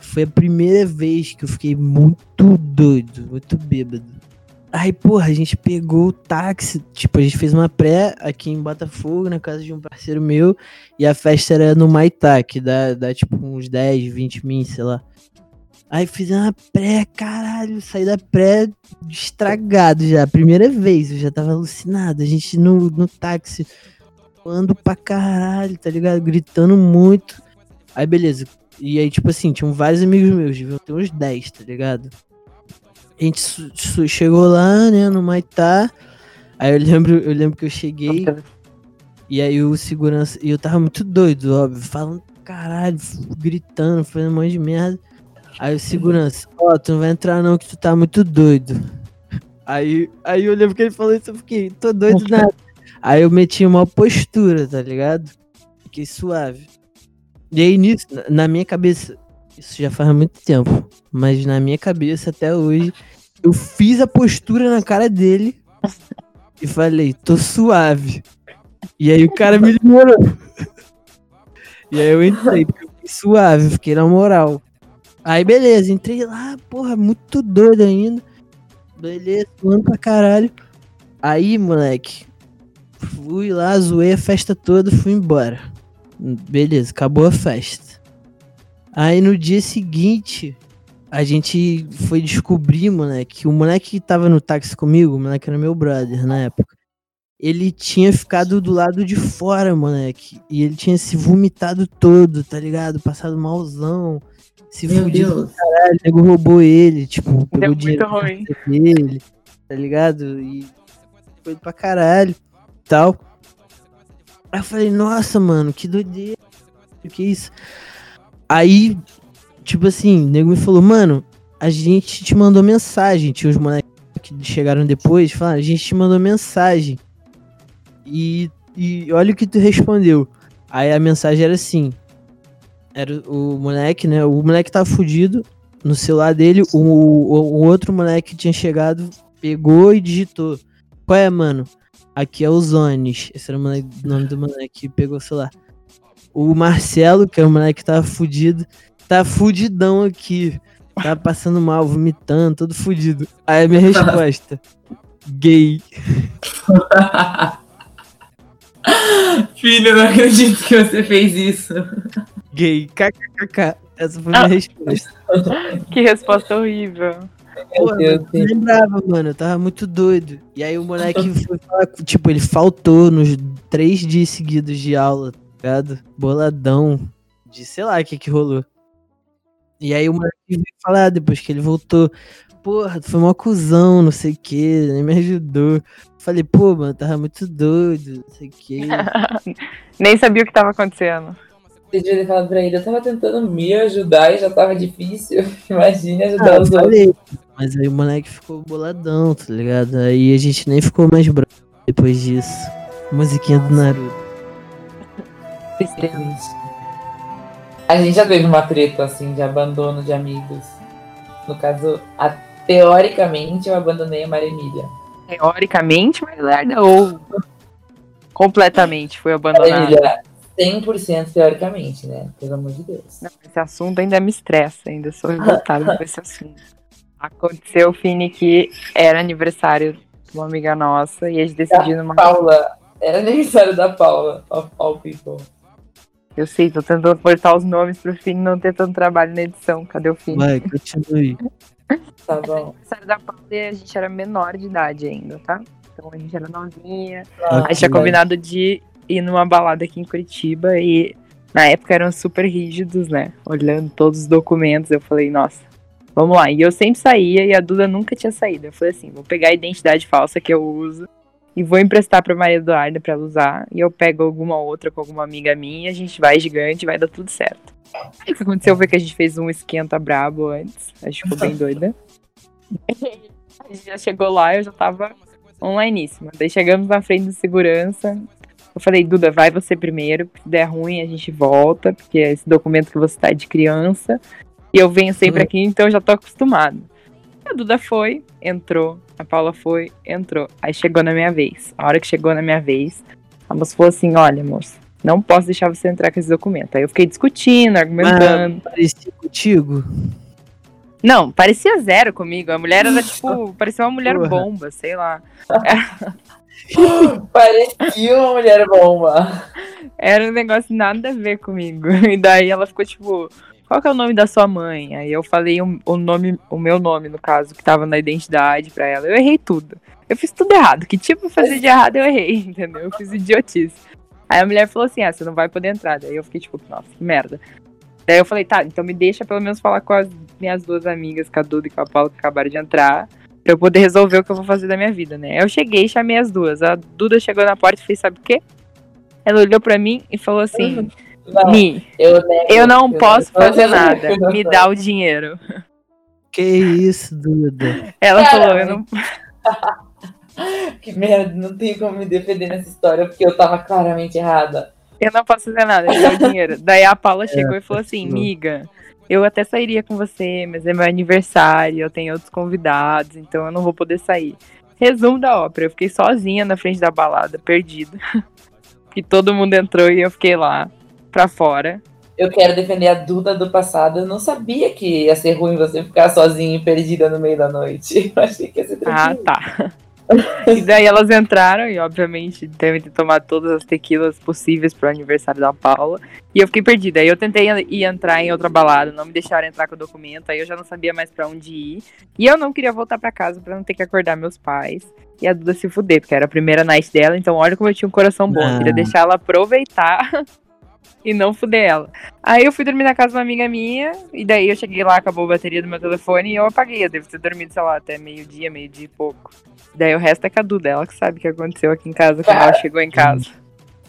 Speaker 1: Foi a primeira vez que eu fiquei muito doido, muito bêbado. Aí, porra, a gente pegou o táxi. Tipo, a gente fez uma pré aqui em Botafogo, na casa de um parceiro meu. E a festa era no Maitá, que dá, dá tipo uns 10, 20 mil, sei lá. Aí fizemos uma pré, caralho, saí da pré estragado já. Primeira vez, eu já tava alucinado. A gente no, no táxi, voando pra caralho, tá ligado? Gritando muito. Aí, beleza. E aí, tipo assim, tinham vários amigos meus, deviam ter uns 10, tá ligado? A gente chegou lá, né, no Maitá. Aí eu lembro, eu lembro que eu cheguei. E aí o segurança. E eu tava muito doido, óbvio. Falando, caralho, gritando, fazendo um monte de merda. Aí o segurança, ó, tu não vai entrar não, que tu tá muito doido. Aí, aí eu lembro que ele falou isso, eu fiquei, tô doido nada. Aí eu meti uma postura, tá ligado? Fiquei suave. E aí nisso, na minha cabeça, isso já faz muito tempo, mas na minha cabeça até hoje, eu fiz a postura na cara dele e falei, tô suave. E aí o cara me ignorou. E aí eu entrei, suave, fiquei na moral. Aí beleza, entrei lá, porra, muito doido ainda. Beleza, voando pra caralho. Aí, moleque, fui lá, zoei a festa toda, fui embora. Beleza, acabou a festa. Aí no dia seguinte, a gente foi descobrir, moleque, que o moleque que tava no táxi comigo, o moleque era meu brother na época. Ele tinha ficado do lado de fora, moleque. E ele tinha se vomitado todo, tá ligado? Passado malzão. Se
Speaker 2: Meu
Speaker 1: fudido
Speaker 2: Deus.
Speaker 1: caralho, o nego roubou ele, tipo, pegou
Speaker 3: Deu
Speaker 1: o dinheiro
Speaker 3: ruim.
Speaker 1: dele, tá ligado? E foi pra caralho e tal. Aí eu falei, nossa, mano, que doideira, o que é isso? Aí, tipo assim, o nego me falou, mano, a gente te mandou mensagem, tinha os moleques que chegaram depois, falaram, a gente te mandou mensagem. E, e olha o que tu respondeu. Aí a mensagem era assim, era o moleque, né? O moleque tava fudido no celular dele. O, o, o outro moleque que tinha chegado pegou e digitou: Qual é, mano? Aqui é o Zones. Esse era o, moleque- o nome do moleque que pegou o celular. O Marcelo, que é o moleque que tava fudido, tá fudidão aqui. Tá passando mal, vomitando, todo fudido. Aí a minha resposta: Gay.
Speaker 2: Filho, eu não acredito que você fez isso.
Speaker 1: Gay. KKKK. Essa foi a minha resposta.
Speaker 3: Que resposta horrível.
Speaker 1: Mas eu lembrava, mano, eu tava muito doido. E aí o moleque foi falar, tipo, ele faltou nos três dias seguidos de aula, tá ligado? Boladão, de sei lá o que que rolou. E aí o moleque veio falar depois que ele voltou, porra, tu foi mó cuzão, não sei o que, nem me ajudou. Falei, pô, mano, tava muito doido, não sei o que.
Speaker 3: Nem sabia o que tava acontecendo.
Speaker 2: Você devia ter falado pra ele, eu tava tentando me ajudar e já tava difícil. Imagine ajudar
Speaker 1: Ah, eu
Speaker 2: os outros.
Speaker 1: falei, mas aí o moleque ficou boladão, tá ligado? Aí a gente nem ficou mais bravo depois disso. Musiquinha do Naruto.
Speaker 2: A gente já teve uma treta assim de abandono de amigos. No caso, a- teoricamente eu abandonei a Maria Emília.
Speaker 3: Teoricamente, mas lerda ou completamente foi
Speaker 2: Maria
Speaker 3: abandonada.
Speaker 2: Emília, 100% teoricamente, né? Pelo amor de Deus.
Speaker 3: Não, esse assunto ainda me estressa, ainda sou revoltada com esse assunto. Aconteceu, Fini, que era aniversário de uma amiga nossa e a gente decidiu numa.
Speaker 2: Paula. Era aniversário da Paula. Of all people.
Speaker 3: Eu sei, tô tentando cortar os nomes pro Fini não ter tanto trabalho na edição. Cadê o Fini?
Speaker 1: Vai, continue.
Speaker 2: Tá bom.
Speaker 3: aniversário da Paula a gente era menor de idade ainda, tá? Então a gente era novinha.
Speaker 2: Ah,
Speaker 3: A gente tinha combinado de ir numa balada aqui em Curitiba e na época eram super rígidos, né? Olhando todos os documentos, eu falei, nossa, vamos lá. E eu sempre saía e a Duda nunca tinha saído. Eu falei assim, vou pegar a identidade falsa que eu uso e vou emprestar pra Maria Eduarda pra ela usar. E eu pego alguma outra com alguma amiga minha, a gente vai gigante, vai dar tudo certo. Aí o que aconteceu foi que a gente fez um esquenta brabo antes. A gente ficou bem doida. a gente já chegou lá, eu já tava onlineíssima. Daí chegamos na frente do segurança. Eu falei, Duda, vai você primeiro. Se der ruim, a gente volta, porque esse documento que você tá é de criança. E eu venho sempre
Speaker 1: Uhum.
Speaker 3: aqui, então eu já tô acostumado. A Duda foi, entrou. A Paula foi, entrou. Aí chegou na minha vez. A hora que chegou na minha vez, a moça falou assim: olha, moça, não posso deixar você entrar com esse documento. Aí eu fiquei discutindo, argumentando.
Speaker 1: Parecia contigo?
Speaker 3: Não, parecia zero comigo. A mulher era tipo, parecia uma mulher
Speaker 1: Porra.
Speaker 3: bomba, sei lá.
Speaker 2: Parecia uma mulher bomba.
Speaker 3: Era um negócio nada a ver comigo. E daí ela ficou tipo, qual que é o nome da sua mãe? Aí eu falei o, o nome, o meu nome, no caso, que tava na identidade pra ela. Eu errei tudo. Eu fiz tudo errado. Que tipo fazer de errado eu errei, entendeu? Eu fiz idiotice. Aí a mulher falou assim: ah, você não vai poder entrar. Daí eu fiquei tipo, nossa, que merda. Daí eu falei, tá, então me deixa pelo menos falar com as minhas duas amigas, com a Duda e com a Paula, que acabaram de entrar, pra eu poder resolver o que eu vou fazer da minha vida, né? Eu cheguei e chamei as duas. A Duda chegou na porta e fez, sabe o quê? Ela olhou pra mim e falou assim:
Speaker 2: Não,
Speaker 3: Mi,
Speaker 2: eu nego.
Speaker 3: eu não posso
Speaker 2: nego.
Speaker 3: fazer nada. Me dá o dinheiro.
Speaker 1: Que isso, Duda?
Speaker 3: Ela
Speaker 2: Cara,
Speaker 3: falou, eu não.
Speaker 2: Que merda, não tenho como me defender nessa história, porque eu tava claramente errada.
Speaker 3: Eu não posso fazer nada, me dá o dinheiro. Daí a Paula chegou e falou assim, miga, eu até sairia com você, mas é meu aniversário, eu tenho outros convidados, então eu não vou poder sair. Resumo da ópera, eu fiquei sozinha na frente da balada, perdida. que todo mundo entrou e eu fiquei lá, pra fora.
Speaker 2: Eu quero defender a Duda do passado. Eu não sabia que ia ser ruim você ficar sozinha e perdida no meio da noite. Eu achei que ia ser
Speaker 3: Ah,
Speaker 2: tranquilo.
Speaker 3: tá. e daí elas entraram e, obviamente, devem ter tomado todas as tequilas possíveis pro aniversário da Paula. E eu fiquei perdida. Aí eu tentei ir entrar em outra balada, não me deixaram entrar com o documento, aí eu já não sabia mais pra onde ir. E eu não queria voltar pra casa pra não ter que acordar meus pais. E a Duda se fuder, porque era a primeira night dela, então olha como eu tinha um coração bom. Eu queria
Speaker 1: Ah.
Speaker 3: deixar ela aproveitar e não fuder ela. Aí eu fui dormir na casa de uma amiga minha, e daí eu cheguei lá, acabou a bateria do meu telefone e eu apaguei. Eu devo ter dormido, sei lá, até meio-dia, meio-dia e pouco. Daí o resto é com a Duda, ela que sabe o que aconteceu aqui em casa quando ela chegou em casa.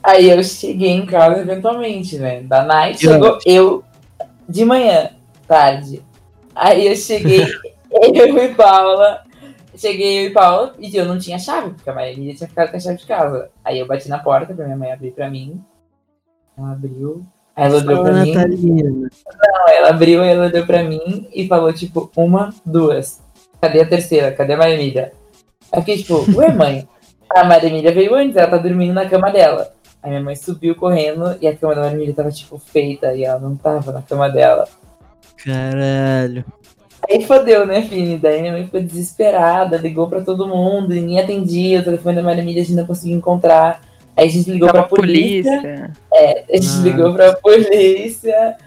Speaker 2: Aí eu cheguei em casa eventualmente, né? Da night
Speaker 1: Eu-
Speaker 2: chegou eu de manhã, tarde. Aí eu cheguei, eu e Paula. Cheguei eu e Paula e eu não tinha chave, porque a Maria tinha ficado com a chave de casa. Aí eu bati na porta pra minha mãe abrir pra mim. Ela abriu. Aí ela olhou pra mim.
Speaker 1: Natalina.
Speaker 2: Não, ela abriu, ela olhou pra mim e falou, tipo, uma, duas. Cadê a terceira? Cadê a Maria Emília? Aí eu fiquei, tipo, ué, mãe? A Maria Emília veio antes, ela tá dormindo na cama dela. Aí minha mãe subiu correndo e a cama da Maria Emília tava, tipo, feita e ela não tava na cama dela.
Speaker 1: Caralho.
Speaker 2: Aí fodeu, né, Fini? Daí minha mãe ficou desesperada, ligou pra todo mundo, ninguém atendia, o telefone da Maria Emília a gente não conseguia encontrar. Aí a gente ligou
Speaker 3: Tava
Speaker 2: pra polícia.
Speaker 3: polícia.
Speaker 2: A gente
Speaker 1: Ah.
Speaker 2: ligou pra polícia.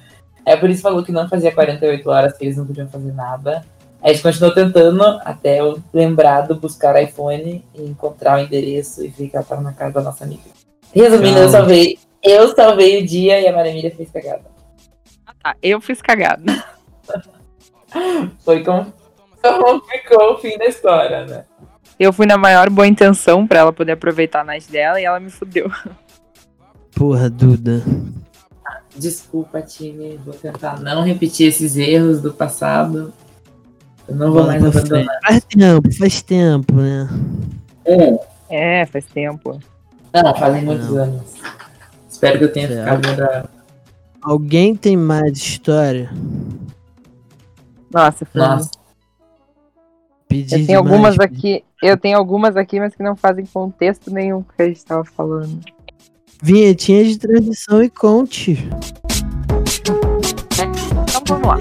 Speaker 2: Aí a polícia falou que não fazia 48 horas, que eles não podiam fazer nada. Aí a gente continuou tentando até eu lembrar do buscar iPhone e encontrar o endereço e ver que ela tava na casa da nossa amiga. Resumindo, eu
Speaker 1: Calma.
Speaker 2: salvei, eu salvei o dia e a Maria Emília fez cagada.
Speaker 3: Ah, eu fiz cagada.
Speaker 2: Foi como, como ficou o fim da história, né?
Speaker 3: Eu fui na maior boa intenção pra ela poder aproveitar a night dela e ela me fudeu.
Speaker 1: Porra, Duda.
Speaker 2: Desculpa, time, vou tentar não repetir esses erros do passado. Eu não vou
Speaker 1: Bola
Speaker 2: mais abandonar.
Speaker 1: Faz tempo, faz tempo, né?
Speaker 3: É, faz tempo.
Speaker 2: Não, fazem muitos
Speaker 1: Não.
Speaker 2: anos. Espero que eu tenha
Speaker 1: Certo.
Speaker 2: ficado da.
Speaker 1: Alguém tem mais história?
Speaker 3: Nossa, foi.
Speaker 2: Nossa.
Speaker 1: Pedir
Speaker 3: Eu tenho
Speaker 1: demais,
Speaker 3: algumas aqui, eu tenho algumas aqui, mas que não fazem contexto nenhum com o que a gente tava falando.
Speaker 1: Vinhetinha de transição e conte.
Speaker 3: Então vamos lá.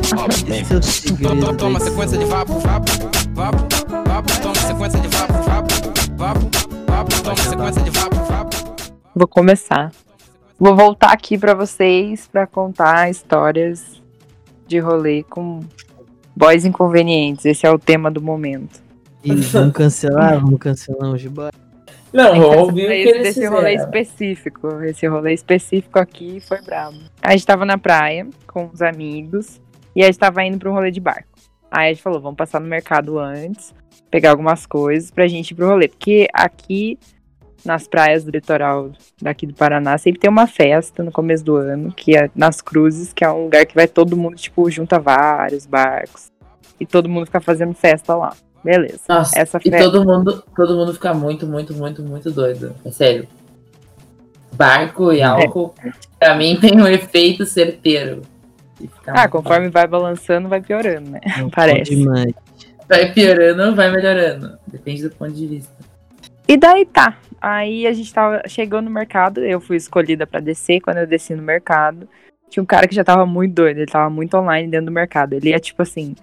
Speaker 1: É.
Speaker 4: Toma sequência de vapo, vapo, vapo, vapo, toma sequência de vapo, vapo, vapo, vapo, toma sequência de vapo, vapo.
Speaker 3: Vou começar. Vou voltar aqui pra vocês pra contar histórias de rolê com boys inconvenientes. Esse é o tema do momento.
Speaker 1: E vamos cancelar? Vamos cancelar os boys?
Speaker 2: Não,
Speaker 3: Tem que
Speaker 2: vou ouvir o
Speaker 3: saber
Speaker 2: que
Speaker 3: esse-
Speaker 2: eles
Speaker 3: desse rolê específico. Esse rolê específico aqui foi brabo. A gente tava na praia com os amigos e a gente tava indo pra um rolê de barco. Aí a gente falou, vamos passar no mercado antes, pegar algumas coisas pra gente ir pro rolê. Porque aqui nas praias do litoral daqui do Paraná sempre tem uma festa no começo do ano, que é nas cruzes, que é um lugar que vai todo mundo, tipo, junta vários barcos. E todo mundo fica fazendo festa lá. Beleza.
Speaker 2: Nossa,
Speaker 3: Essa
Speaker 2: e todo mundo, todo mundo fica muito, muito, muito, muito doido. É sério. Barco e álcool, pra mim, tem um efeito certeiro.
Speaker 3: Ah, conforme vai balançando, vai piorando, né?
Speaker 1: Não
Speaker 3: Parece.
Speaker 1: pode mais.
Speaker 2: Vai piorando ou vai melhorando. Depende do ponto de vista.
Speaker 3: E daí tá. Aí a gente tava, chegou no mercado, eu fui escolhida pra descer. Quando eu desci no mercado, tinha um cara que já tava muito doido, ele tava muito online dentro do mercado. Ele ia tipo assim,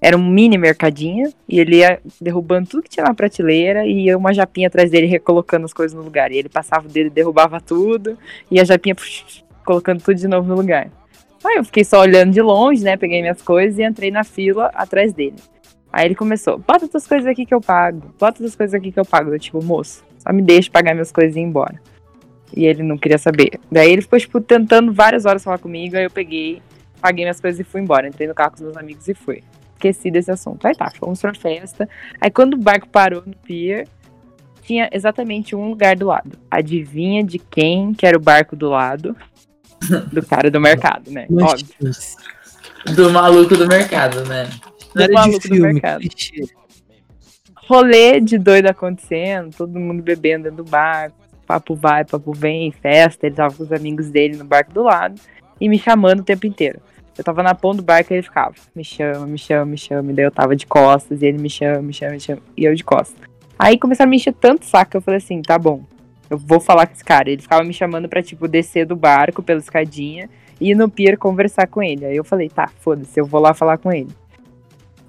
Speaker 3: era um mini mercadinho e ele ia derrubando tudo que tinha na prateleira e ia uma japinha atrás dele recolocando as coisas no lugar. E ele passava o dedo derrubava tudo e a japinha pux, colocando tudo de novo no lugar. Aí eu fiquei só olhando de longe, né? Peguei minhas coisas e entrei na fila atrás dele. Aí ele começou, bota tuas coisas aqui que eu pago, bota tuas coisas aqui que eu pago. Eu, tipo, moço, só me deixa pagar minhas coisas e ir embora. E ele não queria saber. Daí ele ficou, tipo, tentando várias horas falar comigo, aí eu peguei, paguei minhas coisas e fui embora. Entrei no carro com os meus amigos e fui. Esqueci desse assunto. Aí tá, fomos pra festa. Aí quando o barco parou no pier, tinha exatamente um lugar do lado. Adivinha de quem que era o barco do lado? Do cara do mercado, né? Óbvio.
Speaker 2: Do maluco do mercado, né?
Speaker 1: História
Speaker 3: maluco
Speaker 1: de
Speaker 3: do mercado. rolê de doido acontecendo, todo mundo bebendo dentro do barco, papo vai, papo vem, festa, ele tava com os amigos dele no barco do lado e me chamando o tempo inteiro. Eu tava na ponta do barco e ele ficava, me chama, me chama, me chama, e daí eu tava de costas e ele me chama, me chama, me chama, e eu de costas. Aí começaram a me encher tanto saco que eu falei assim, tá bom, eu vou falar com esse cara. Ele ficava me chamando pra, tipo, descer do barco pela escadinha e ir no pier conversar com ele. Aí eu falei, tá, foda-se, eu vou lá falar com ele.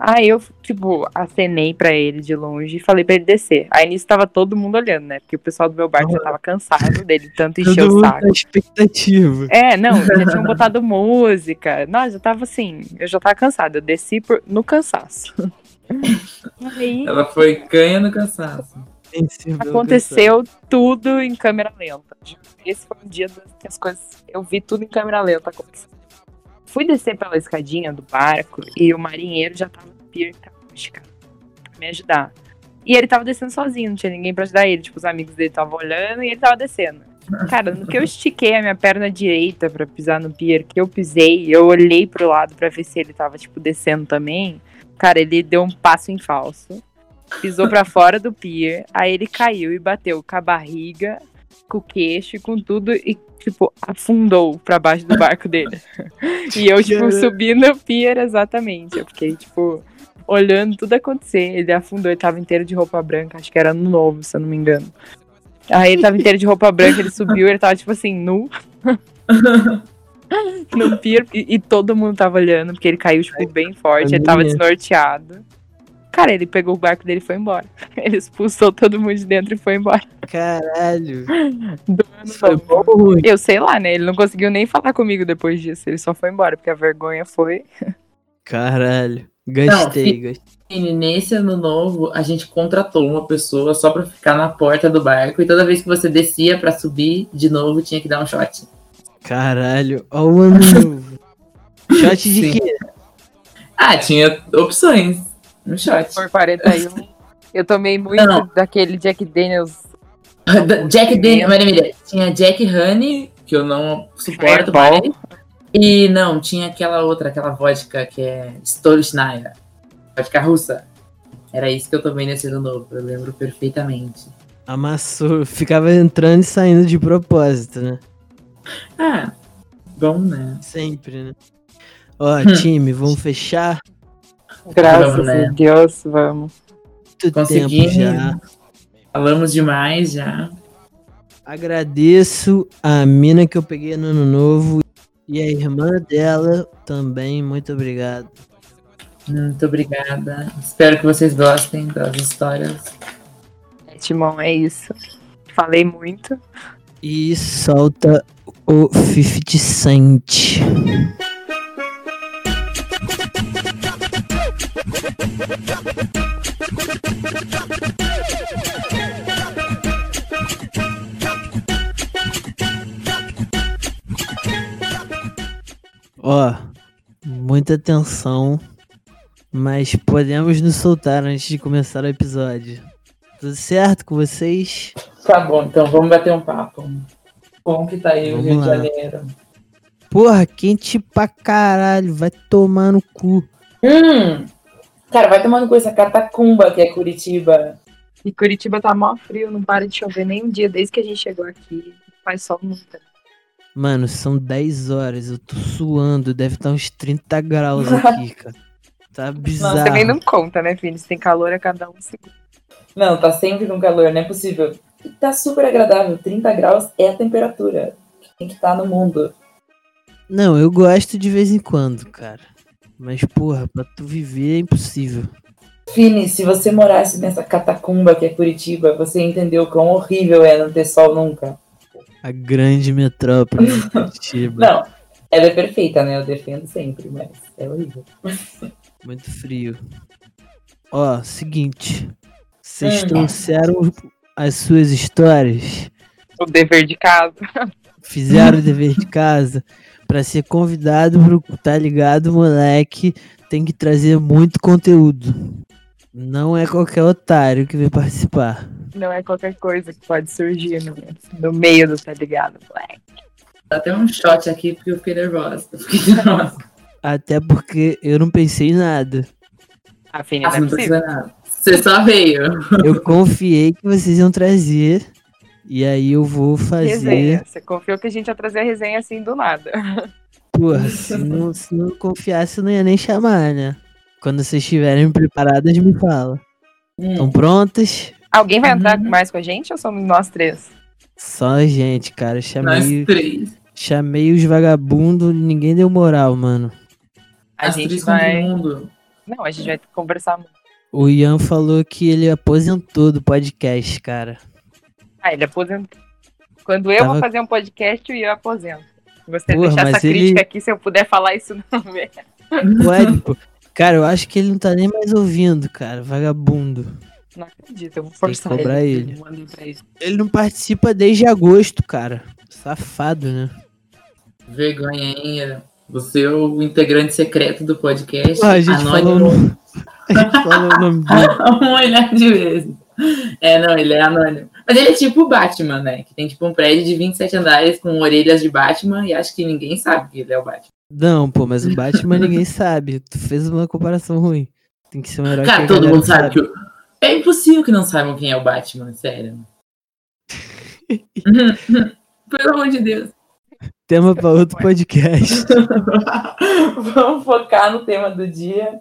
Speaker 3: Aí eu, tipo, acenei pra ele de longe e falei pra ele descer. Aí nisso tava todo mundo olhando, né? Porque o pessoal do meu barco já tava cansado dele, tanto encher o saco.
Speaker 1: na expectativa.
Speaker 3: É, não, já tinham botado música. Nossa, já tava assim, eu já tava cansada. Eu desci por- no cansaço. Aí
Speaker 2: Ela foi canha no cansaço.
Speaker 3: Aconteceu tudo em câmera lenta. Esse foi um dia das que as coisas. Eu vi tudo em câmera lenta acontecendo. Fui descer pela escadinha do barco e o marinheiro já tava no pier cara, pra me ajudar. E ele tava descendo sozinho, não tinha ninguém pra ajudar ele. Tipo, os amigos dele estavam olhando e ele tava descendo. Cara, no que eu estiquei a minha perna direita pra pisar no pier, que eu pisei, eu olhei pro lado pra ver se ele tava, tipo, descendo também. Cara, ele deu um passo em falso. Pisou pra fora do pier, aí ele caiu e bateu com a barriga, com o queixo e com tudo e, tipo, afundou pra baixo do barco dele. e eu, tipo, subi no pier exatamente. Eu fiquei, tipo, olhando tudo acontecer. Ele afundou, ele tava inteiro de roupa branca, acho que era no novo, se eu não me engano. Aí ele tava inteiro de roupa branca, ele subiu, ele tava, tipo assim, nu. no pier, e, e todo mundo tava olhando, porque ele caiu, tipo, bem forte, ele tava desnorteado. Cara, ele pegou o barco dele e foi embora. Ele expulsou todo mundo de dentro e foi embora.
Speaker 1: Caralho.
Speaker 3: Do ano
Speaker 1: foi bom ou ruim?
Speaker 3: Eu sei lá, né? Ele não conseguiu nem falar comigo depois disso. Ele só foi embora, porque a vergonha foi.
Speaker 1: Caralho. Gostei,
Speaker 2: Não,
Speaker 1: gostei.
Speaker 2: E nesse ano novo, a gente contratou uma pessoa só pra ficar na porta do barco. E toda vez que você descia pra subir, de novo tinha que dar um shot.
Speaker 1: Caralho. Ó o ano novo. Shot de
Speaker 2: Sim.
Speaker 1: quê?
Speaker 2: Ah, tinha opções. Um shot.
Speaker 3: Por 41. Eu tomei muito
Speaker 2: Não.
Speaker 3: daquele Jack Daniels.
Speaker 2: Da- Jack Daniels, Maria tinha Jack Honey, que eu não suporto mais. E não, tinha aquela outra, aquela vodka que é Stolichnaya. Vodka russa. Era isso que eu tomei nesse ano novo, eu lembro perfeitamente.
Speaker 1: Amassou. Ficava entrando e saindo de propósito, né?
Speaker 2: Ah, bom, né?
Speaker 1: Sempre, né? Ó, time, vamos fechar.
Speaker 3: Graças
Speaker 2: Vamos, né?
Speaker 3: a Deus, vamos.
Speaker 1: Muito
Speaker 2: Conseguimos.
Speaker 1: já.
Speaker 2: Falamos demais já.
Speaker 1: Agradeço a mina que eu peguei no ano novo E a irmã dela também, muito obrigado.
Speaker 2: Muito obrigada. Espero que vocês gostem das histórias.
Speaker 3: É, Timão, é isso. Falei muito.
Speaker 1: E solta o 50 Cent. Ó, muita atenção, mas podemos nos soltar antes de começar o episódio. Tudo certo com vocês?
Speaker 2: Tá bom, então vamos bater um papo. Como que tá aí o
Speaker 1: Vamos
Speaker 2: Rio de
Speaker 1: lá.
Speaker 2: Janeiro?
Speaker 1: Porra, quente pra caralho, vai tomar no cu.
Speaker 2: Hum! Cara, vai tomando com essa catacumba que é Curitiba.
Speaker 3: E Curitiba tá mó frio, não para de chover nem um dia desde que a gente chegou aqui. Faz sol nunca.
Speaker 1: Mano, são 10 horas, eu tô suando, deve estar uns 30 graus aqui, cara. Tá
Speaker 3: Não,
Speaker 1: bizarro.
Speaker 3: você também não conta, né, filho? Se tem calor a cada um segundo.
Speaker 2: Não, tá sempre com calor, não é possível. E Tá super agradável. 30 graus é a temperatura que tem que estar no mundo.
Speaker 1: Não, eu gosto de vez em quando, cara. Mas, porra, pra tu viver é impossível.
Speaker 2: Fini, se você morasse nessa catacumba que é Curitiba, você entendeu quão horrível é não ter sol nunca.
Speaker 1: A grande metrópole de Curitiba.
Speaker 2: Não, ela é perfeita, né? Eu defendo sempre, mas é horrível.
Speaker 1: Muito frio. Ó, seguinte. Vocês
Speaker 2: Hum.
Speaker 1: trouxeram as suas histórias,
Speaker 3: O dever de casa.
Speaker 1: fizeram o dever de casa pra ser convidado pro Tá Ligado, moleque. Tem que trazer muito conteúdo. Não é qualquer otário que vem participar.
Speaker 3: Não é qualquer coisa que pode surgir no, no meio do tá ligado, moleque.
Speaker 2: Dá até um shot aqui porque eu fiquei nervosa. Eu fiquei nervosa.
Speaker 1: Até porque eu não pensei em nada.
Speaker 3: A Fini
Speaker 2: Ah,
Speaker 3: não é
Speaker 2: não precisa nada. Você só veio.
Speaker 1: Eu confiei que vocês iam trazer. E aí eu vou fazer.
Speaker 3: Resenha. Você confiou que a gente ia trazer a resenha assim do nada.
Speaker 1: Porra, se não, se não confiasse, não ia nem chamar, né? Quando vocês estiverem preparadas, me fala. Estão
Speaker 2: Hum.
Speaker 1: prontas?
Speaker 3: Alguém vai entrar
Speaker 2: Uhum.
Speaker 3: mais com a gente ou somos nós três?
Speaker 1: Só a gente, cara.
Speaker 2: Nós
Speaker 1: Chamei,
Speaker 2: três.
Speaker 1: chamei os vagabundos, ninguém deu moral, mano.
Speaker 3: A
Speaker 2: As
Speaker 3: gente vai.
Speaker 2: mundo.
Speaker 3: Não, a gente vai conversar muito.
Speaker 1: O Ian falou que ele aposentou do podcast, cara.
Speaker 3: Ah, ele aposentou. Quando eu
Speaker 1: Tava-
Speaker 3: vou fazer um podcast, o Ian aposenta. Gostei de
Speaker 1: Porra,
Speaker 3: deixar essa
Speaker 1: ele-
Speaker 3: crítica aqui, se eu puder falar isso no meio.
Speaker 1: Pode, pô. Cara, eu acho que ele não tá nem mais ouvindo, cara. Vagabundo.
Speaker 3: Não acredito, eu vou forçar
Speaker 1: cobrar
Speaker 3: ele.
Speaker 1: ele.
Speaker 3: Ele.
Speaker 1: Ele não participa desde agosto, cara. Safado, né?
Speaker 2: Vergonha, hein? Você é o integrante secreto do podcast.
Speaker 1: Pô, a gente falou,
Speaker 2: anônimo.
Speaker 1: no... a gente falou o nome dele.
Speaker 2: um olhar de vez. É, não, ele é anônimo. Mas ele é tipo o Batman, né? Que tem tipo um prédio de 27 andares com orelhas de Batman e acho que ninguém sabe que ele é o Batman.
Speaker 1: Não, pô, mas o Batman ninguém sabe. Tu fez uma comparação ruim. Tem que ser um herói
Speaker 2: Cara, todo mundo sabe que. o- É impossível que não saibam quem é o Batman, sério. Pelo amor de Deus.
Speaker 1: Tema pra outro podcast.
Speaker 2: Vamos focar no tema do dia.